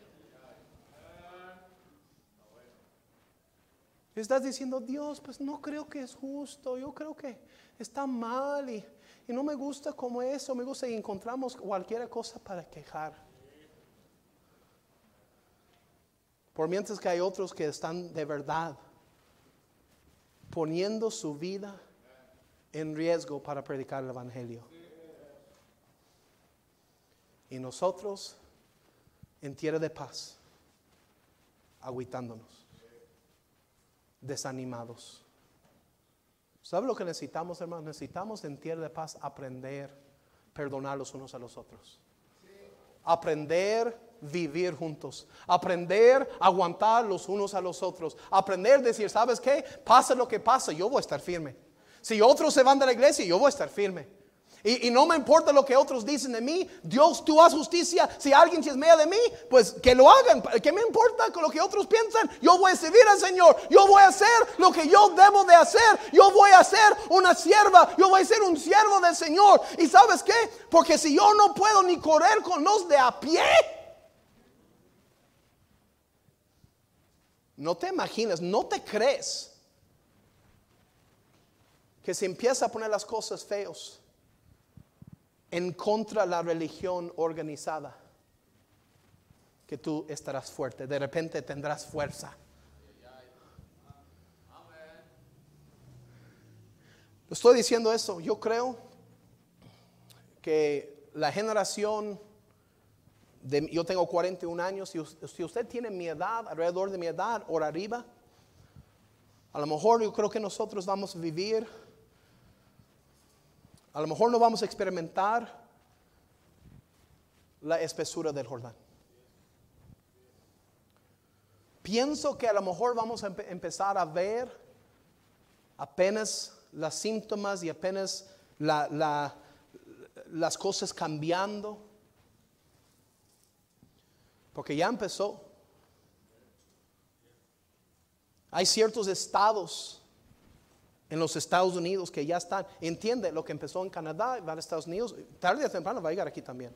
Estás diciendo, Dios, pues no creo que es justo, yo creo que está mal y, y no me gusta como eso, me gusta y encontramos cualquier cosa para quejar. Por mientras que hay otros que están de verdad poniendo su vida en riesgo para predicar el Evangelio. Y nosotros en tierra de paz, aguitándonos, desanimados. ¿Sabe lo que necesitamos, hermanos? Necesitamos en tierra de paz aprender, perdonar los unos a los otros. Aprender vivir juntos, aprender a aguantar los unos a los otros, aprender a decir, ¿sabes qué? Pase lo que pase, yo voy a estar firme. Si otros se van de la iglesia, yo voy a estar firme. Y, y no me importa lo que otros dicen de mí, Dios, tú haz justicia. Si alguien chismea de mí, pues que lo hagan. ¿Qué me importa con lo que otros piensan? Yo voy a servir al Señor. Yo voy a hacer lo que yo debo de hacer. Yo voy a ser una sierva. Yo voy a ser un siervo del Señor. ¿Y sabes qué? Porque si yo no puedo ni correr con los de a pie, No te imaginas, no te crees que se empieza a poner las cosas feos en contra de la religión organizada, que tú estarás fuerte, de repente tendrás fuerza. Estoy diciendo eso, yo creo que la generación de- yo tengo 41 años, si, si usted tiene mi edad, alrededor de mi edad, o arriba, a lo mejor yo creo que nosotros vamos a vivir, a lo mejor no vamos a experimentar la espesura del Jordán. Pienso que a lo mejor vamos a empe- empezar a ver apenas las síntomas y apenas la- la- las cosas cambiando. Porque ya empezó. Hay ciertos estados en los Estados Unidos que ya están. Entiende lo que empezó en Canadá, va a Estados Unidos. Tarde o temprano va a llegar aquí también.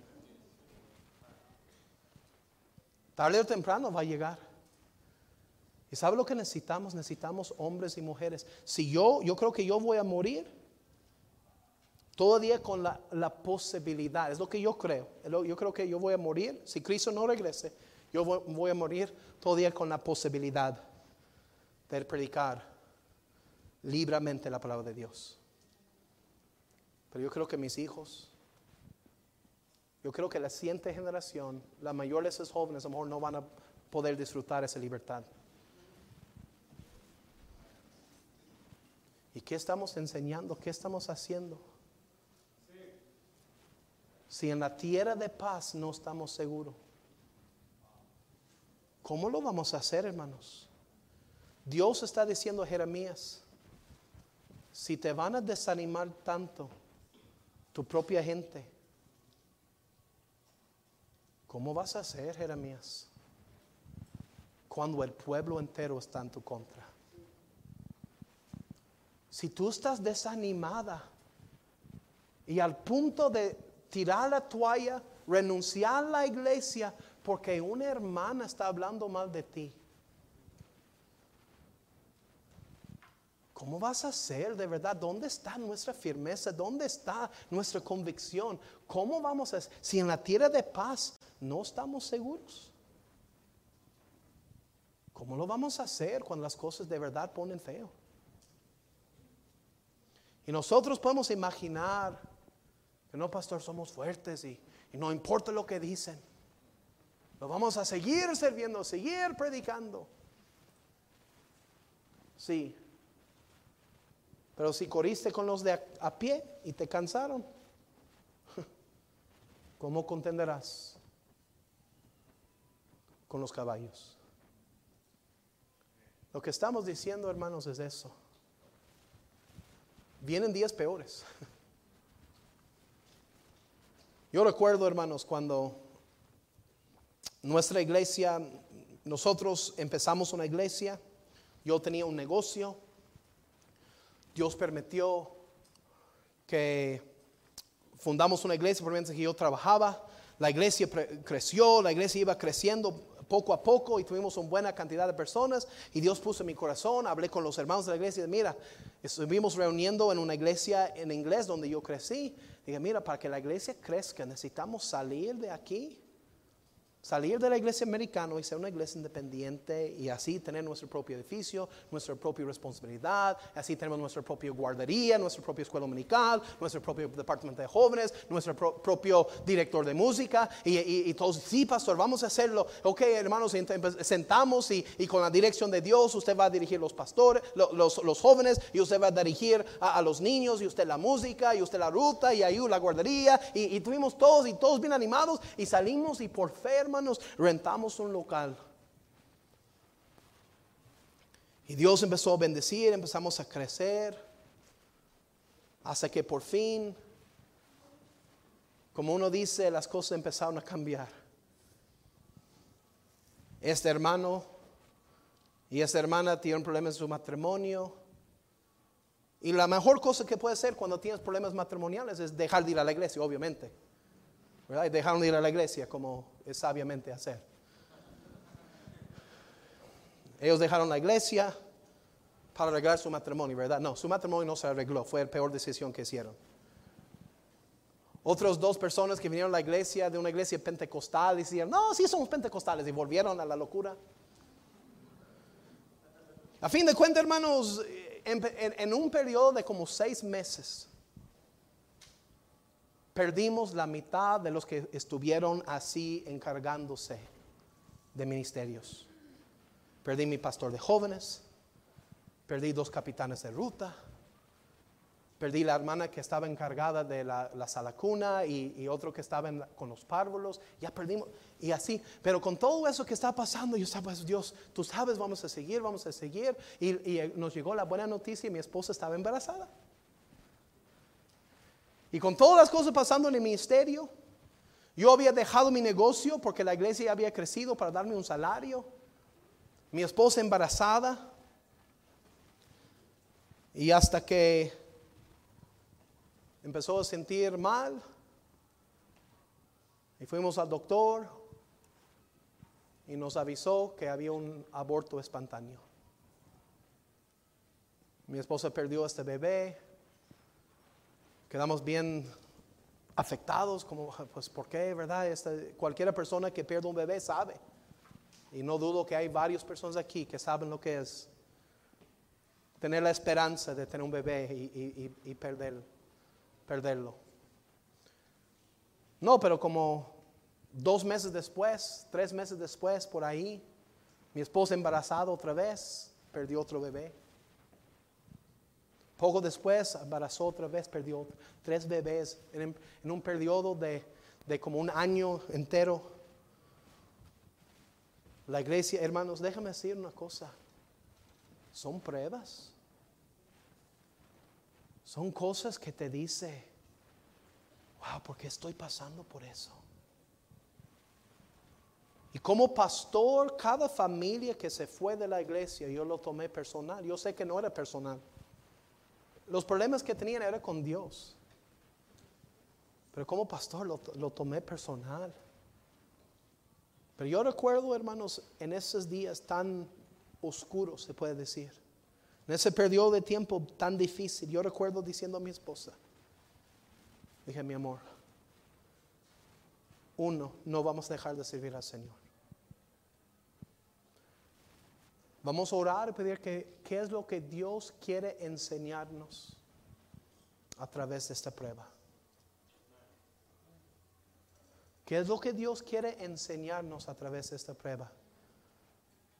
Tarde o temprano va a llegar. ¿Y sabe lo que necesitamos? Necesitamos hombres y mujeres. Si yo, yo creo que yo voy a morir todavía con la, posibilidad, es lo que yo creo. Yo creo que yo voy a morir, si Cristo no regrese, yo voy, voy a morir todavía con la posibilidad de predicar libremente la palabra de Dios. Pero yo creo que mis hijos, yo creo que la siguiente generación, la mayor de esos jóvenes, a lo mejor no van a poder disfrutar esa libertad. ¿Y qué estamos enseñando? ¿Qué estamos haciendo? Si en la tierra de paz no estamos seguros, ¿cómo lo vamos a hacer, hermanos? Dios está diciendo a Jeremías, si te van a desanimar tanto tu propia gente, ¿cómo vas a hacer, Jeremías? Cuando el pueblo entero está en tu contra. Si tú estás desanimada y al punto de tirar la toalla, renunciar a la iglesia porque una hermana está hablando mal de ti. ¿Cómo vas a hacer de verdad? ¿Dónde está nuestra firmeza? ¿Dónde está nuestra convicción? ¿Cómo vamos a si en la tierra de paz no estamos seguros? ¿Cómo lo vamos a hacer cuando las cosas de verdad ponen feo? Y nosotros podemos imaginar no, pastor, somos fuertes y, no importa lo que dicen. Lo vamos a seguir sirviendo, seguir predicando. Sí, Pero si corriste con los de a, a pie y te cansaron, ¿cómo contenderás con los caballos? Lo que estamos diciendo, hermanos, es eso. Vienen días peores. Yo recuerdo, hermanos, cuando nuestra iglesia, nosotros empezamos una iglesia, yo tenía un negocio, Dios permitió que fundamos una iglesia, por mientras que yo trabajaba, la iglesia creció, la iglesia iba creciendo poco a poco y tuvimos una buena cantidad de personas y Dios puso en mi corazón, hablé con los hermanos de la iglesia mira, estuvimos reuniendo en una iglesia en inglés donde yo crecí. Dije, mira, para que la iglesia crezca necesitamos salir de aquí, salir de la iglesia americana y ser una iglesia independiente y así tener nuestro propio edificio, nuestra propia responsabilidad, así tenemos nuestra propia guardería, nuestra propia escuela dominical, nuestro propio departamento de jóvenes, nuestro pro- propio director de música y, y- y todos, sí, pastor, vamos a hacerlo. Ok, hermanos, empe- sentamos y, y con la dirección de Dios usted va a dirigir los pastores, lo- los, los jóvenes y usted va a dirigir a, a los niños y usted la música y usted la ruta y ahí la guardería y, y tuvimos todos y todos bien animados y salimos y por fe, hermanos, rentamos un local. Y Dios empezó a bendecir, empezamos a crecer, hasta que por fin, como uno dice, las cosas empezaron a cambiar. Este hermano y esta hermana tienen problemas en su matrimonio. Y la mejor cosa que puede ser cuando tienes problemas matrimoniales es dejar de ir a la iglesia, obviamente. ¿verdad? Y dejaron de ir a la iglesia como es sabiamente hacer. Ellos dejaron la iglesia para arreglar su matrimonio, ¿verdad? No, su matrimonio no se arregló, fue la peor decisión que hicieron. Otras dos personas que vinieron a la iglesia, de una iglesia pentecostal, decían, no, sí somos pentecostales, y volvieron a la locura. A fin de cuentas, hermanos, en, en- en un periodo de como seis meses, perdimos la mitad de los que estuvieron así encargándose de ministerios. Perdí mi pastor de jóvenes, perdí dos capitanes de ruta, perdí la hermana que estaba encargada de la, la sala cuna y, otro que estaba con los párvulos, ya perdimos, y así, pero con todo eso que está pasando, yo sabía, Dios, tú sabes, vamos a seguir, vamos a seguir, y, y nos llegó la buena noticia y mi esposa estaba embarazada. Y con todas las cosas pasando en el ministerio, yo había dejado mi negocio porque la iglesia había crecido para darme un salario. Mi esposa embarazada. Y hasta que empezó a sentir mal. Y fuimos al doctor y nos avisó que había un aborto espontáneo. Mi esposa perdió a este bebé. Quedamos bien afectados, como, pues, ¿por qué, verdad? Esta- cualquiera persona que pierde un bebé sabe. Y no dudo que hay varias personas aquí que saben lo que es tener la esperanza de tener un bebé y, y- y- perder- perderlo. No, pero como dos meses después, tres meses después, por ahí, mi esposa embarazada otra vez, perdió otro bebé. Poco después embarazó otra vez, perdió tres bebés en, un periodo de, de como un año entero. La iglesia, hermanos, déjame decir una cosa. Son pruebas. Son cosas que te dice, wow, ¿por qué estoy pasando por eso? Y como pastor, cada familia que se fue de la iglesia, yo lo tomé personal. Yo sé que no era personal. Los problemas que tenían era con Dios. Pero como pastor lo, lo tomé personal. Pero yo recuerdo, hermanos, en esos días tan oscuros, se puede decir, en ese periodo de tiempo tan difícil, yo recuerdo diciendo a mi esposa, dije, mi amor, uno, no vamos a dejar de servir al Señor. Vamos a orar y pedir que qué es lo que Dios quiere enseñarnos a través de esta prueba. ¿Qué es lo que Dios quiere enseñarnos a través de esta prueba?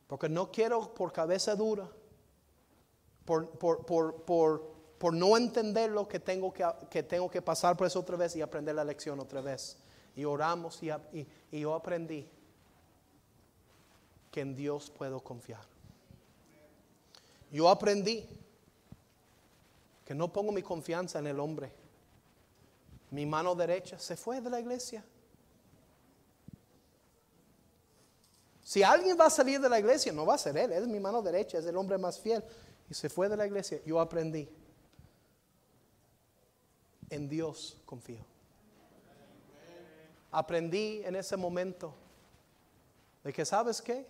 Porque no quiero por cabeza dura, por, por, por, por no entender lo que tengo que, que tengo que pasar por eso otra vez y aprender la lección otra vez. Y oramos y, y- y yo aprendí que en Dios puedo confiar. Yo aprendí que no pongo mi confianza en el hombre. Mi mano derecha se fue de la iglesia. Si alguien va a salir de la iglesia, no va a ser él, es mi mano derecha, es el hombre más fiel. Y se fue de la iglesia. Yo aprendí. En Dios confío. Aprendí en ese momento de que, ¿sabes qué?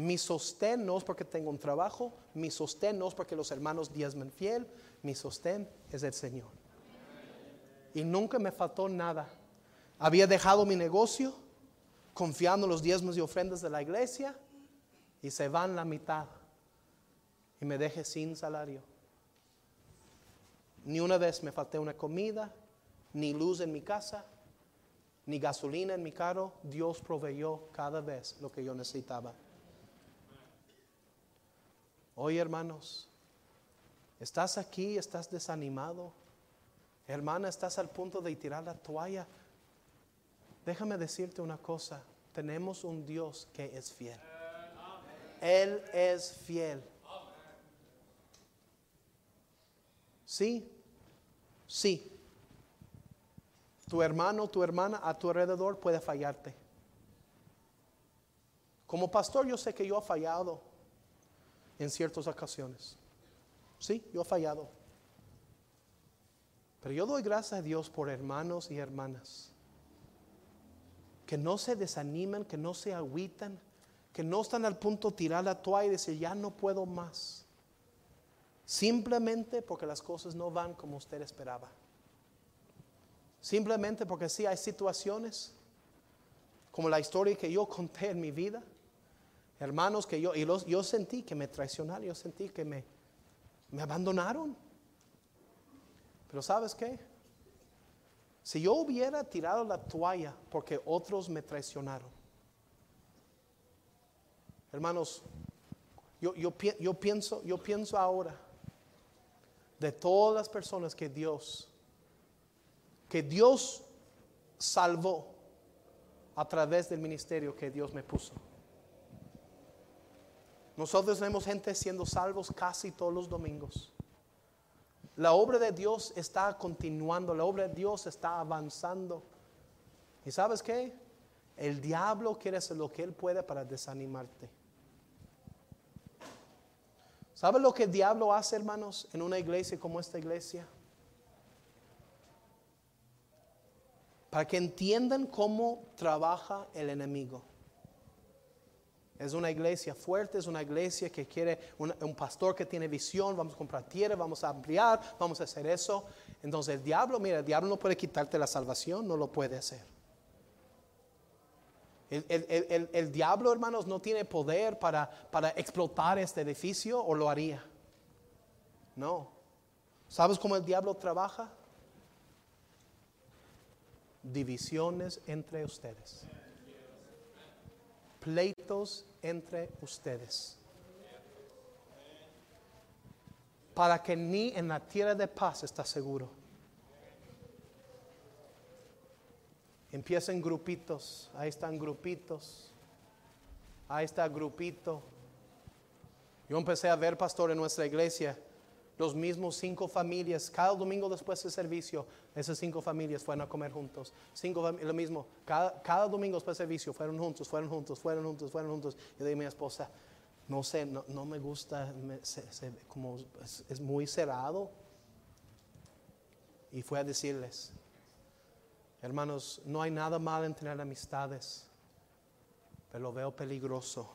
Mi sostén no es porque tengo un trabajo, mi sostén no es porque los hermanos diezmen fiel, mi sostén es el Señor. Y nunca me faltó nada. Había dejado mi negocio, confiando en los diezmos y ofrendas de la iglesia, y se van la mitad. Y me dejé sin salario. Ni una vez me falté una comida, ni luz en mi casa, ni gasolina en mi carro. Dios proveyó cada vez lo que yo necesitaba. Hoy, hermanos, estás aquí, estás desanimado. Hermana, estás al punto de tirar la toalla. Déjame decirte una cosa. Tenemos un Dios que es fiel. Él es fiel. Sí, sí. Tu hermano, tu hermana a tu alrededor puede fallarte. Como pastor yo sé que yo he fallado en ciertas ocasiones. Sí, yo he fallado. Pero yo doy gracias a Dios por hermanos y hermanas que no se desaniman, que no se agüitan, que no están al punto de tirar la toalla y decir, ya no puedo más. Simplemente porque las cosas no van como usted esperaba. Simplemente porque sí hay situaciones, como la historia que yo conté en mi vida, hermanos que yo, y los, yo sentí que me traicionaron, yo sentí que me, me abandonaron. Pero ¿sabes qué? Si yo hubiera tirado la toalla porque otros me traicionaron, hermanos, yo, yo, yo pienso, yo pienso ahora de todas las personas que Dios, que Dios salvó a través del ministerio que Dios me puso. Nosotros tenemos gente siendo salvos casi todos los domingos. La obra de Dios está continuando, la obra de Dios está avanzando. ¿Y sabes qué? El diablo quiere hacer lo que él puede para desanimarte. ¿Sabes lo que el diablo hace, hermanos, en una iglesia como esta iglesia? Para que entiendan cómo trabaja el enemigo. Es una iglesia fuerte, es una iglesia que quiere, un, pastor que tiene visión, vamos a comprar tierra, vamos a ampliar, vamos a hacer eso. Entonces el diablo, mira, el diablo no puede quitarte la salvación, no lo puede hacer. El, el- el- el- el diablo, hermanos, no tiene poder para, para explotar este edificio o lo haría. No. ¿Sabes cómo el diablo trabaja? Divisiones entre ustedes entre ustedes. Para que ni en la tierra de paz está seguro. Empiecen grupitos, ahí están grupitos, ahí está grupito. Yo empecé a ver, pastor, en nuestra iglesia, los mismos cinco familias, cada domingo después del servicio, esas cinco familias fueron a comer juntos. Cinco lo mismo, cada, cada domingo después del servicio, fueron juntos, fueron juntos, fueron juntos, fueron juntos. Yo dije a mi esposa, no sé, no, no me gusta, como es, es muy cerrado. Y fue a decirles, hermanos, no hay nada mal en tener amistades, pero lo veo peligroso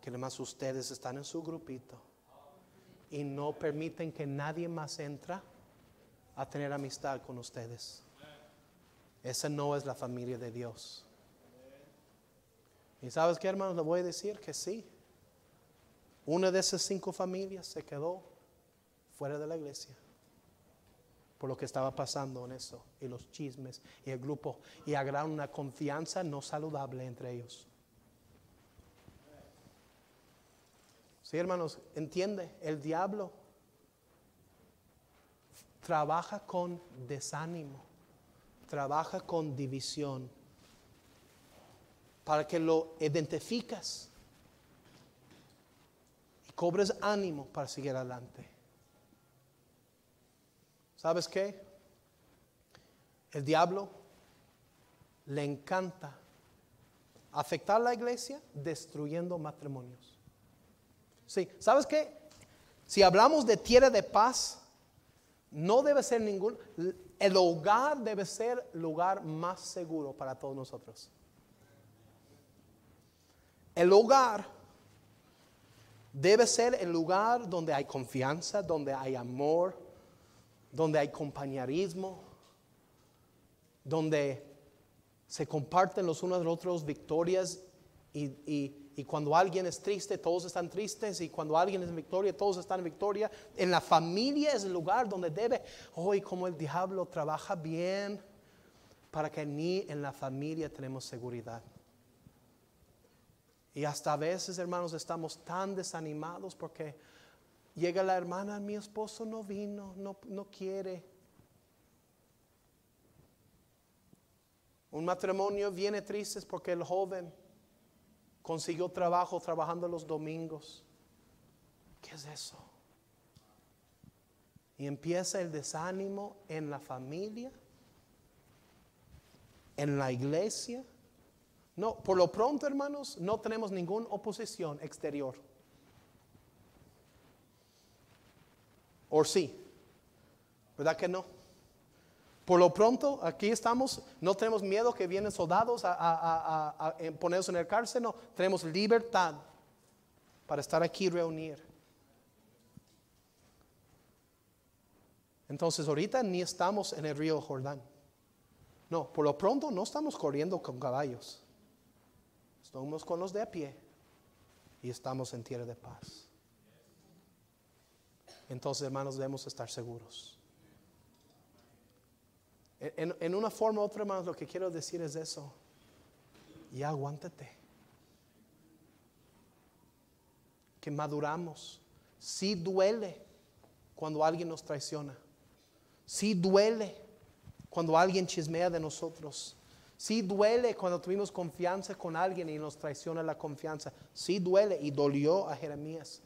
que además ustedes están en su grupito y no permiten que nadie más entra a tener amistad con ustedes. Esa no es la familia de Dios. Y sabes qué, hermanos, le voy a decir que sí. Una de esas cinco familias se quedó fuera de la iglesia por lo que estaba pasando en eso y los chismes y el grupo y agarraron una confianza no saludable entre ellos. Sí, hermanos, entiende, el diablo trabaja con desánimo, trabaja con división, para que lo identificas y cobres ánimo para seguir adelante. ¿Sabes qué? El diablo le encanta afectar a la iglesia destruyendo matrimonios. Sí, ¿sabes qué? Si hablamos de tierra de paz, no debe ser ningún, el hogar debe ser lugar más seguro para todos nosotros. El hogar debe ser el lugar donde hay confianza, donde hay amor, donde hay compañerismo, donde se comparten los unos de los otros victorias y, cuando alguien es triste, todos están tristes y cuando alguien es en victoria, todos están en victoria. En la familia es el lugar donde debe, hoy como el diablo trabaja bien para que ni en la familia tenemos seguridad. Y hasta a veces, hermanos, estamos tan desanimados porque llega la hermana, mi esposo no vino, no, no quiere. Un matrimonio viene triste porque el joven consiguió trabajo trabajando los domingos. ¿Qué es eso? Y empieza el desánimo en la familia, en la iglesia. No, por lo pronto, hermanos, no tenemos ninguna oposición exterior. ¿O sí? ¿Verdad que no? Por lo pronto, aquí estamos, no tenemos miedo que vienen soldados a, ponernos en el cárcel, no, tenemos libertad para estar aquí reunir. Entonces, ahorita ni estamos en el río Jordán. No, por lo pronto no estamos corriendo con caballos. Estamos con los de a pie y estamos en tierra de paz. Entonces, hermanos, debemos estar seguros. En, una forma u otra, más lo que quiero decir es eso. Y aguántate. Que maduramos. Si duele cuando alguien nos traiciona. Si duele cuando alguien chismea de nosotros. Si duele cuando tuvimos confianza con alguien y nos traiciona la confianza. Si duele y dolió a Jeremías.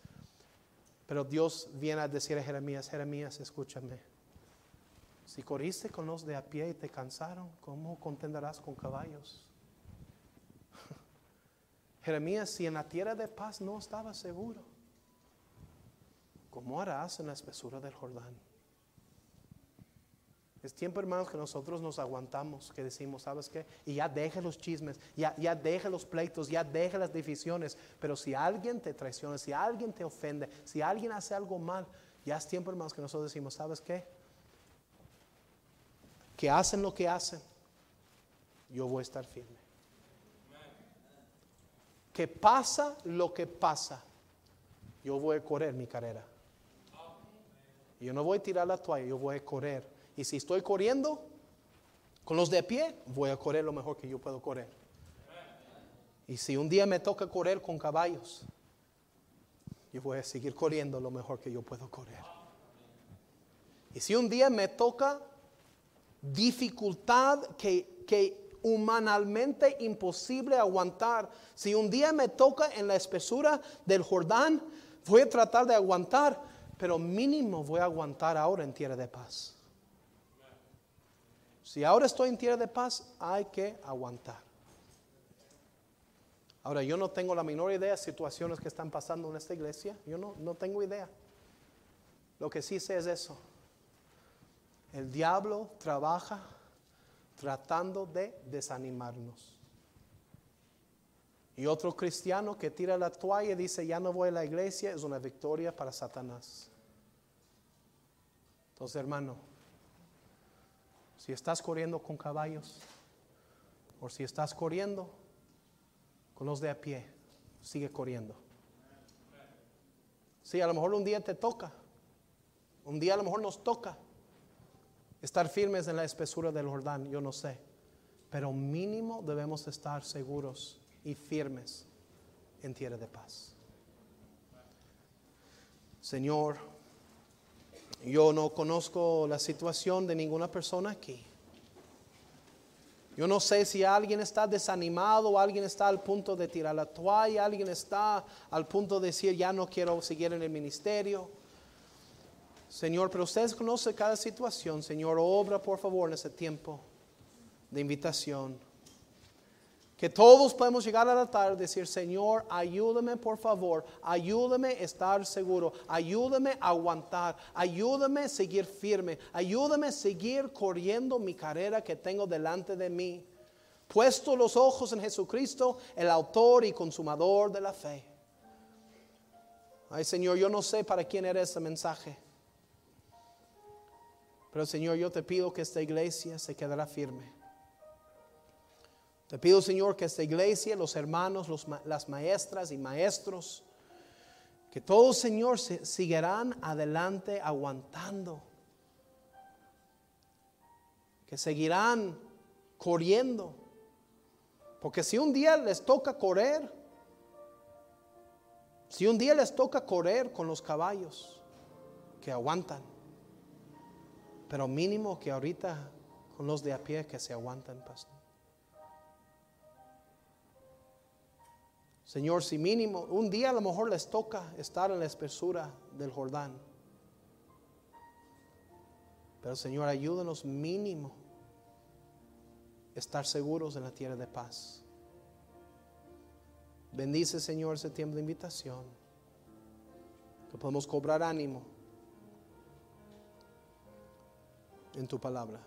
Pero Dios viene a decir a Jeremías, Jeremías, escúchame. Si corriste con los de a pie y te cansaron, ¿cómo contenderás con caballos? Jeremías, si en la tierra de paz no estaba seguro, ¿cómo harás en la espesura del Jordán? Es tiempo, hermanos, que nosotros nos aguantamos, que decimos, ¿sabes qué? Y ya deje los chismes, ya, ya deje los pleitos, ya deje las divisiones. Pero si alguien te traiciona, si alguien te ofende, si alguien hace algo mal, ya es tiempo, hermanos, que nosotros decimos, ¿sabes qué? Que hacen lo que hacen, yo voy a estar firme. Que pasa lo que pasa, yo voy a correr mi carrera. Yo no voy a tirar la toalla, yo voy a correr. Y si estoy corriendo con los de pie, voy a correr lo mejor que yo puedo correr. Y si un día me toca correr con caballos, yo voy a seguir corriendo lo mejor que yo puedo correr. Y si un día me toca dificultad que, que humanamente imposible aguantar. Si un día me toca en la espesura del Jordán, voy a tratar de aguantar, pero mínimo voy a aguantar ahora en tierra de paz. Si ahora estoy en tierra de paz, hay que aguantar. Ahora, yo no tengo la menor idea de situaciones que están pasando en esta iglesia. Yo no, no tengo idea. Lo que sí sé es eso. El diablo trabaja tratando de desanimarnos. Y otro cristiano que tira la toalla y dice, ya no voy a la iglesia, es una victoria para Satanás. Entonces, hermano, si estás corriendo con caballos, o si estás corriendo con los de a pie, sigue corriendo. Sí, a lo mejor un día te toca, un día a lo mejor nos toca estar firmes en la espesura del Jordán, yo no sé. Pero mínimo debemos estar seguros y firmes en tierra de paz. Señor, Yo no conozco la situación de ninguna persona aquí. Yo no sé si alguien está desanimado, alguien está al punto de tirar la toalla, alguien está al punto de decir ya no quiero seguir en el ministerio. Señor, pero ustedes conocen cada situación. Señor, obra por favor en ese tiempo de invitación. Que todos podemos llegar a la tarde y decir, Señor, ayúdame por favor, ayúdame a estar seguro, ayúdame a aguantar, ayúdame a seguir firme, ayúdame a seguir corriendo mi carrera que tengo delante de mí. Puesto los ojos en Jesucristo, el autor y consumador de la fe. Ay Señor, yo no sé para quién era ese mensaje. Pero Señor, yo te pido que esta iglesia se quedará firme. Te pido, Señor, que esta iglesia, los hermanos, las maestras y maestros, que todos, Señor, se, seguirán adelante aguantando. Que seguirán corriendo. Porque si un día les toca correr, si un día les toca correr con los caballos, que aguantan. Pero mínimo que ahorita con los de a pie que se aguantan, pastor. Señor, si mínimo, un día a lo mejor les toca estar en la espesura del Jordán. Pero Señor, ayúdanos mínimo estar seguros en la tierra de paz. Bendice, Señor, ese tiempo de invitación. Que podemos cobrar ánimo en tu palabra.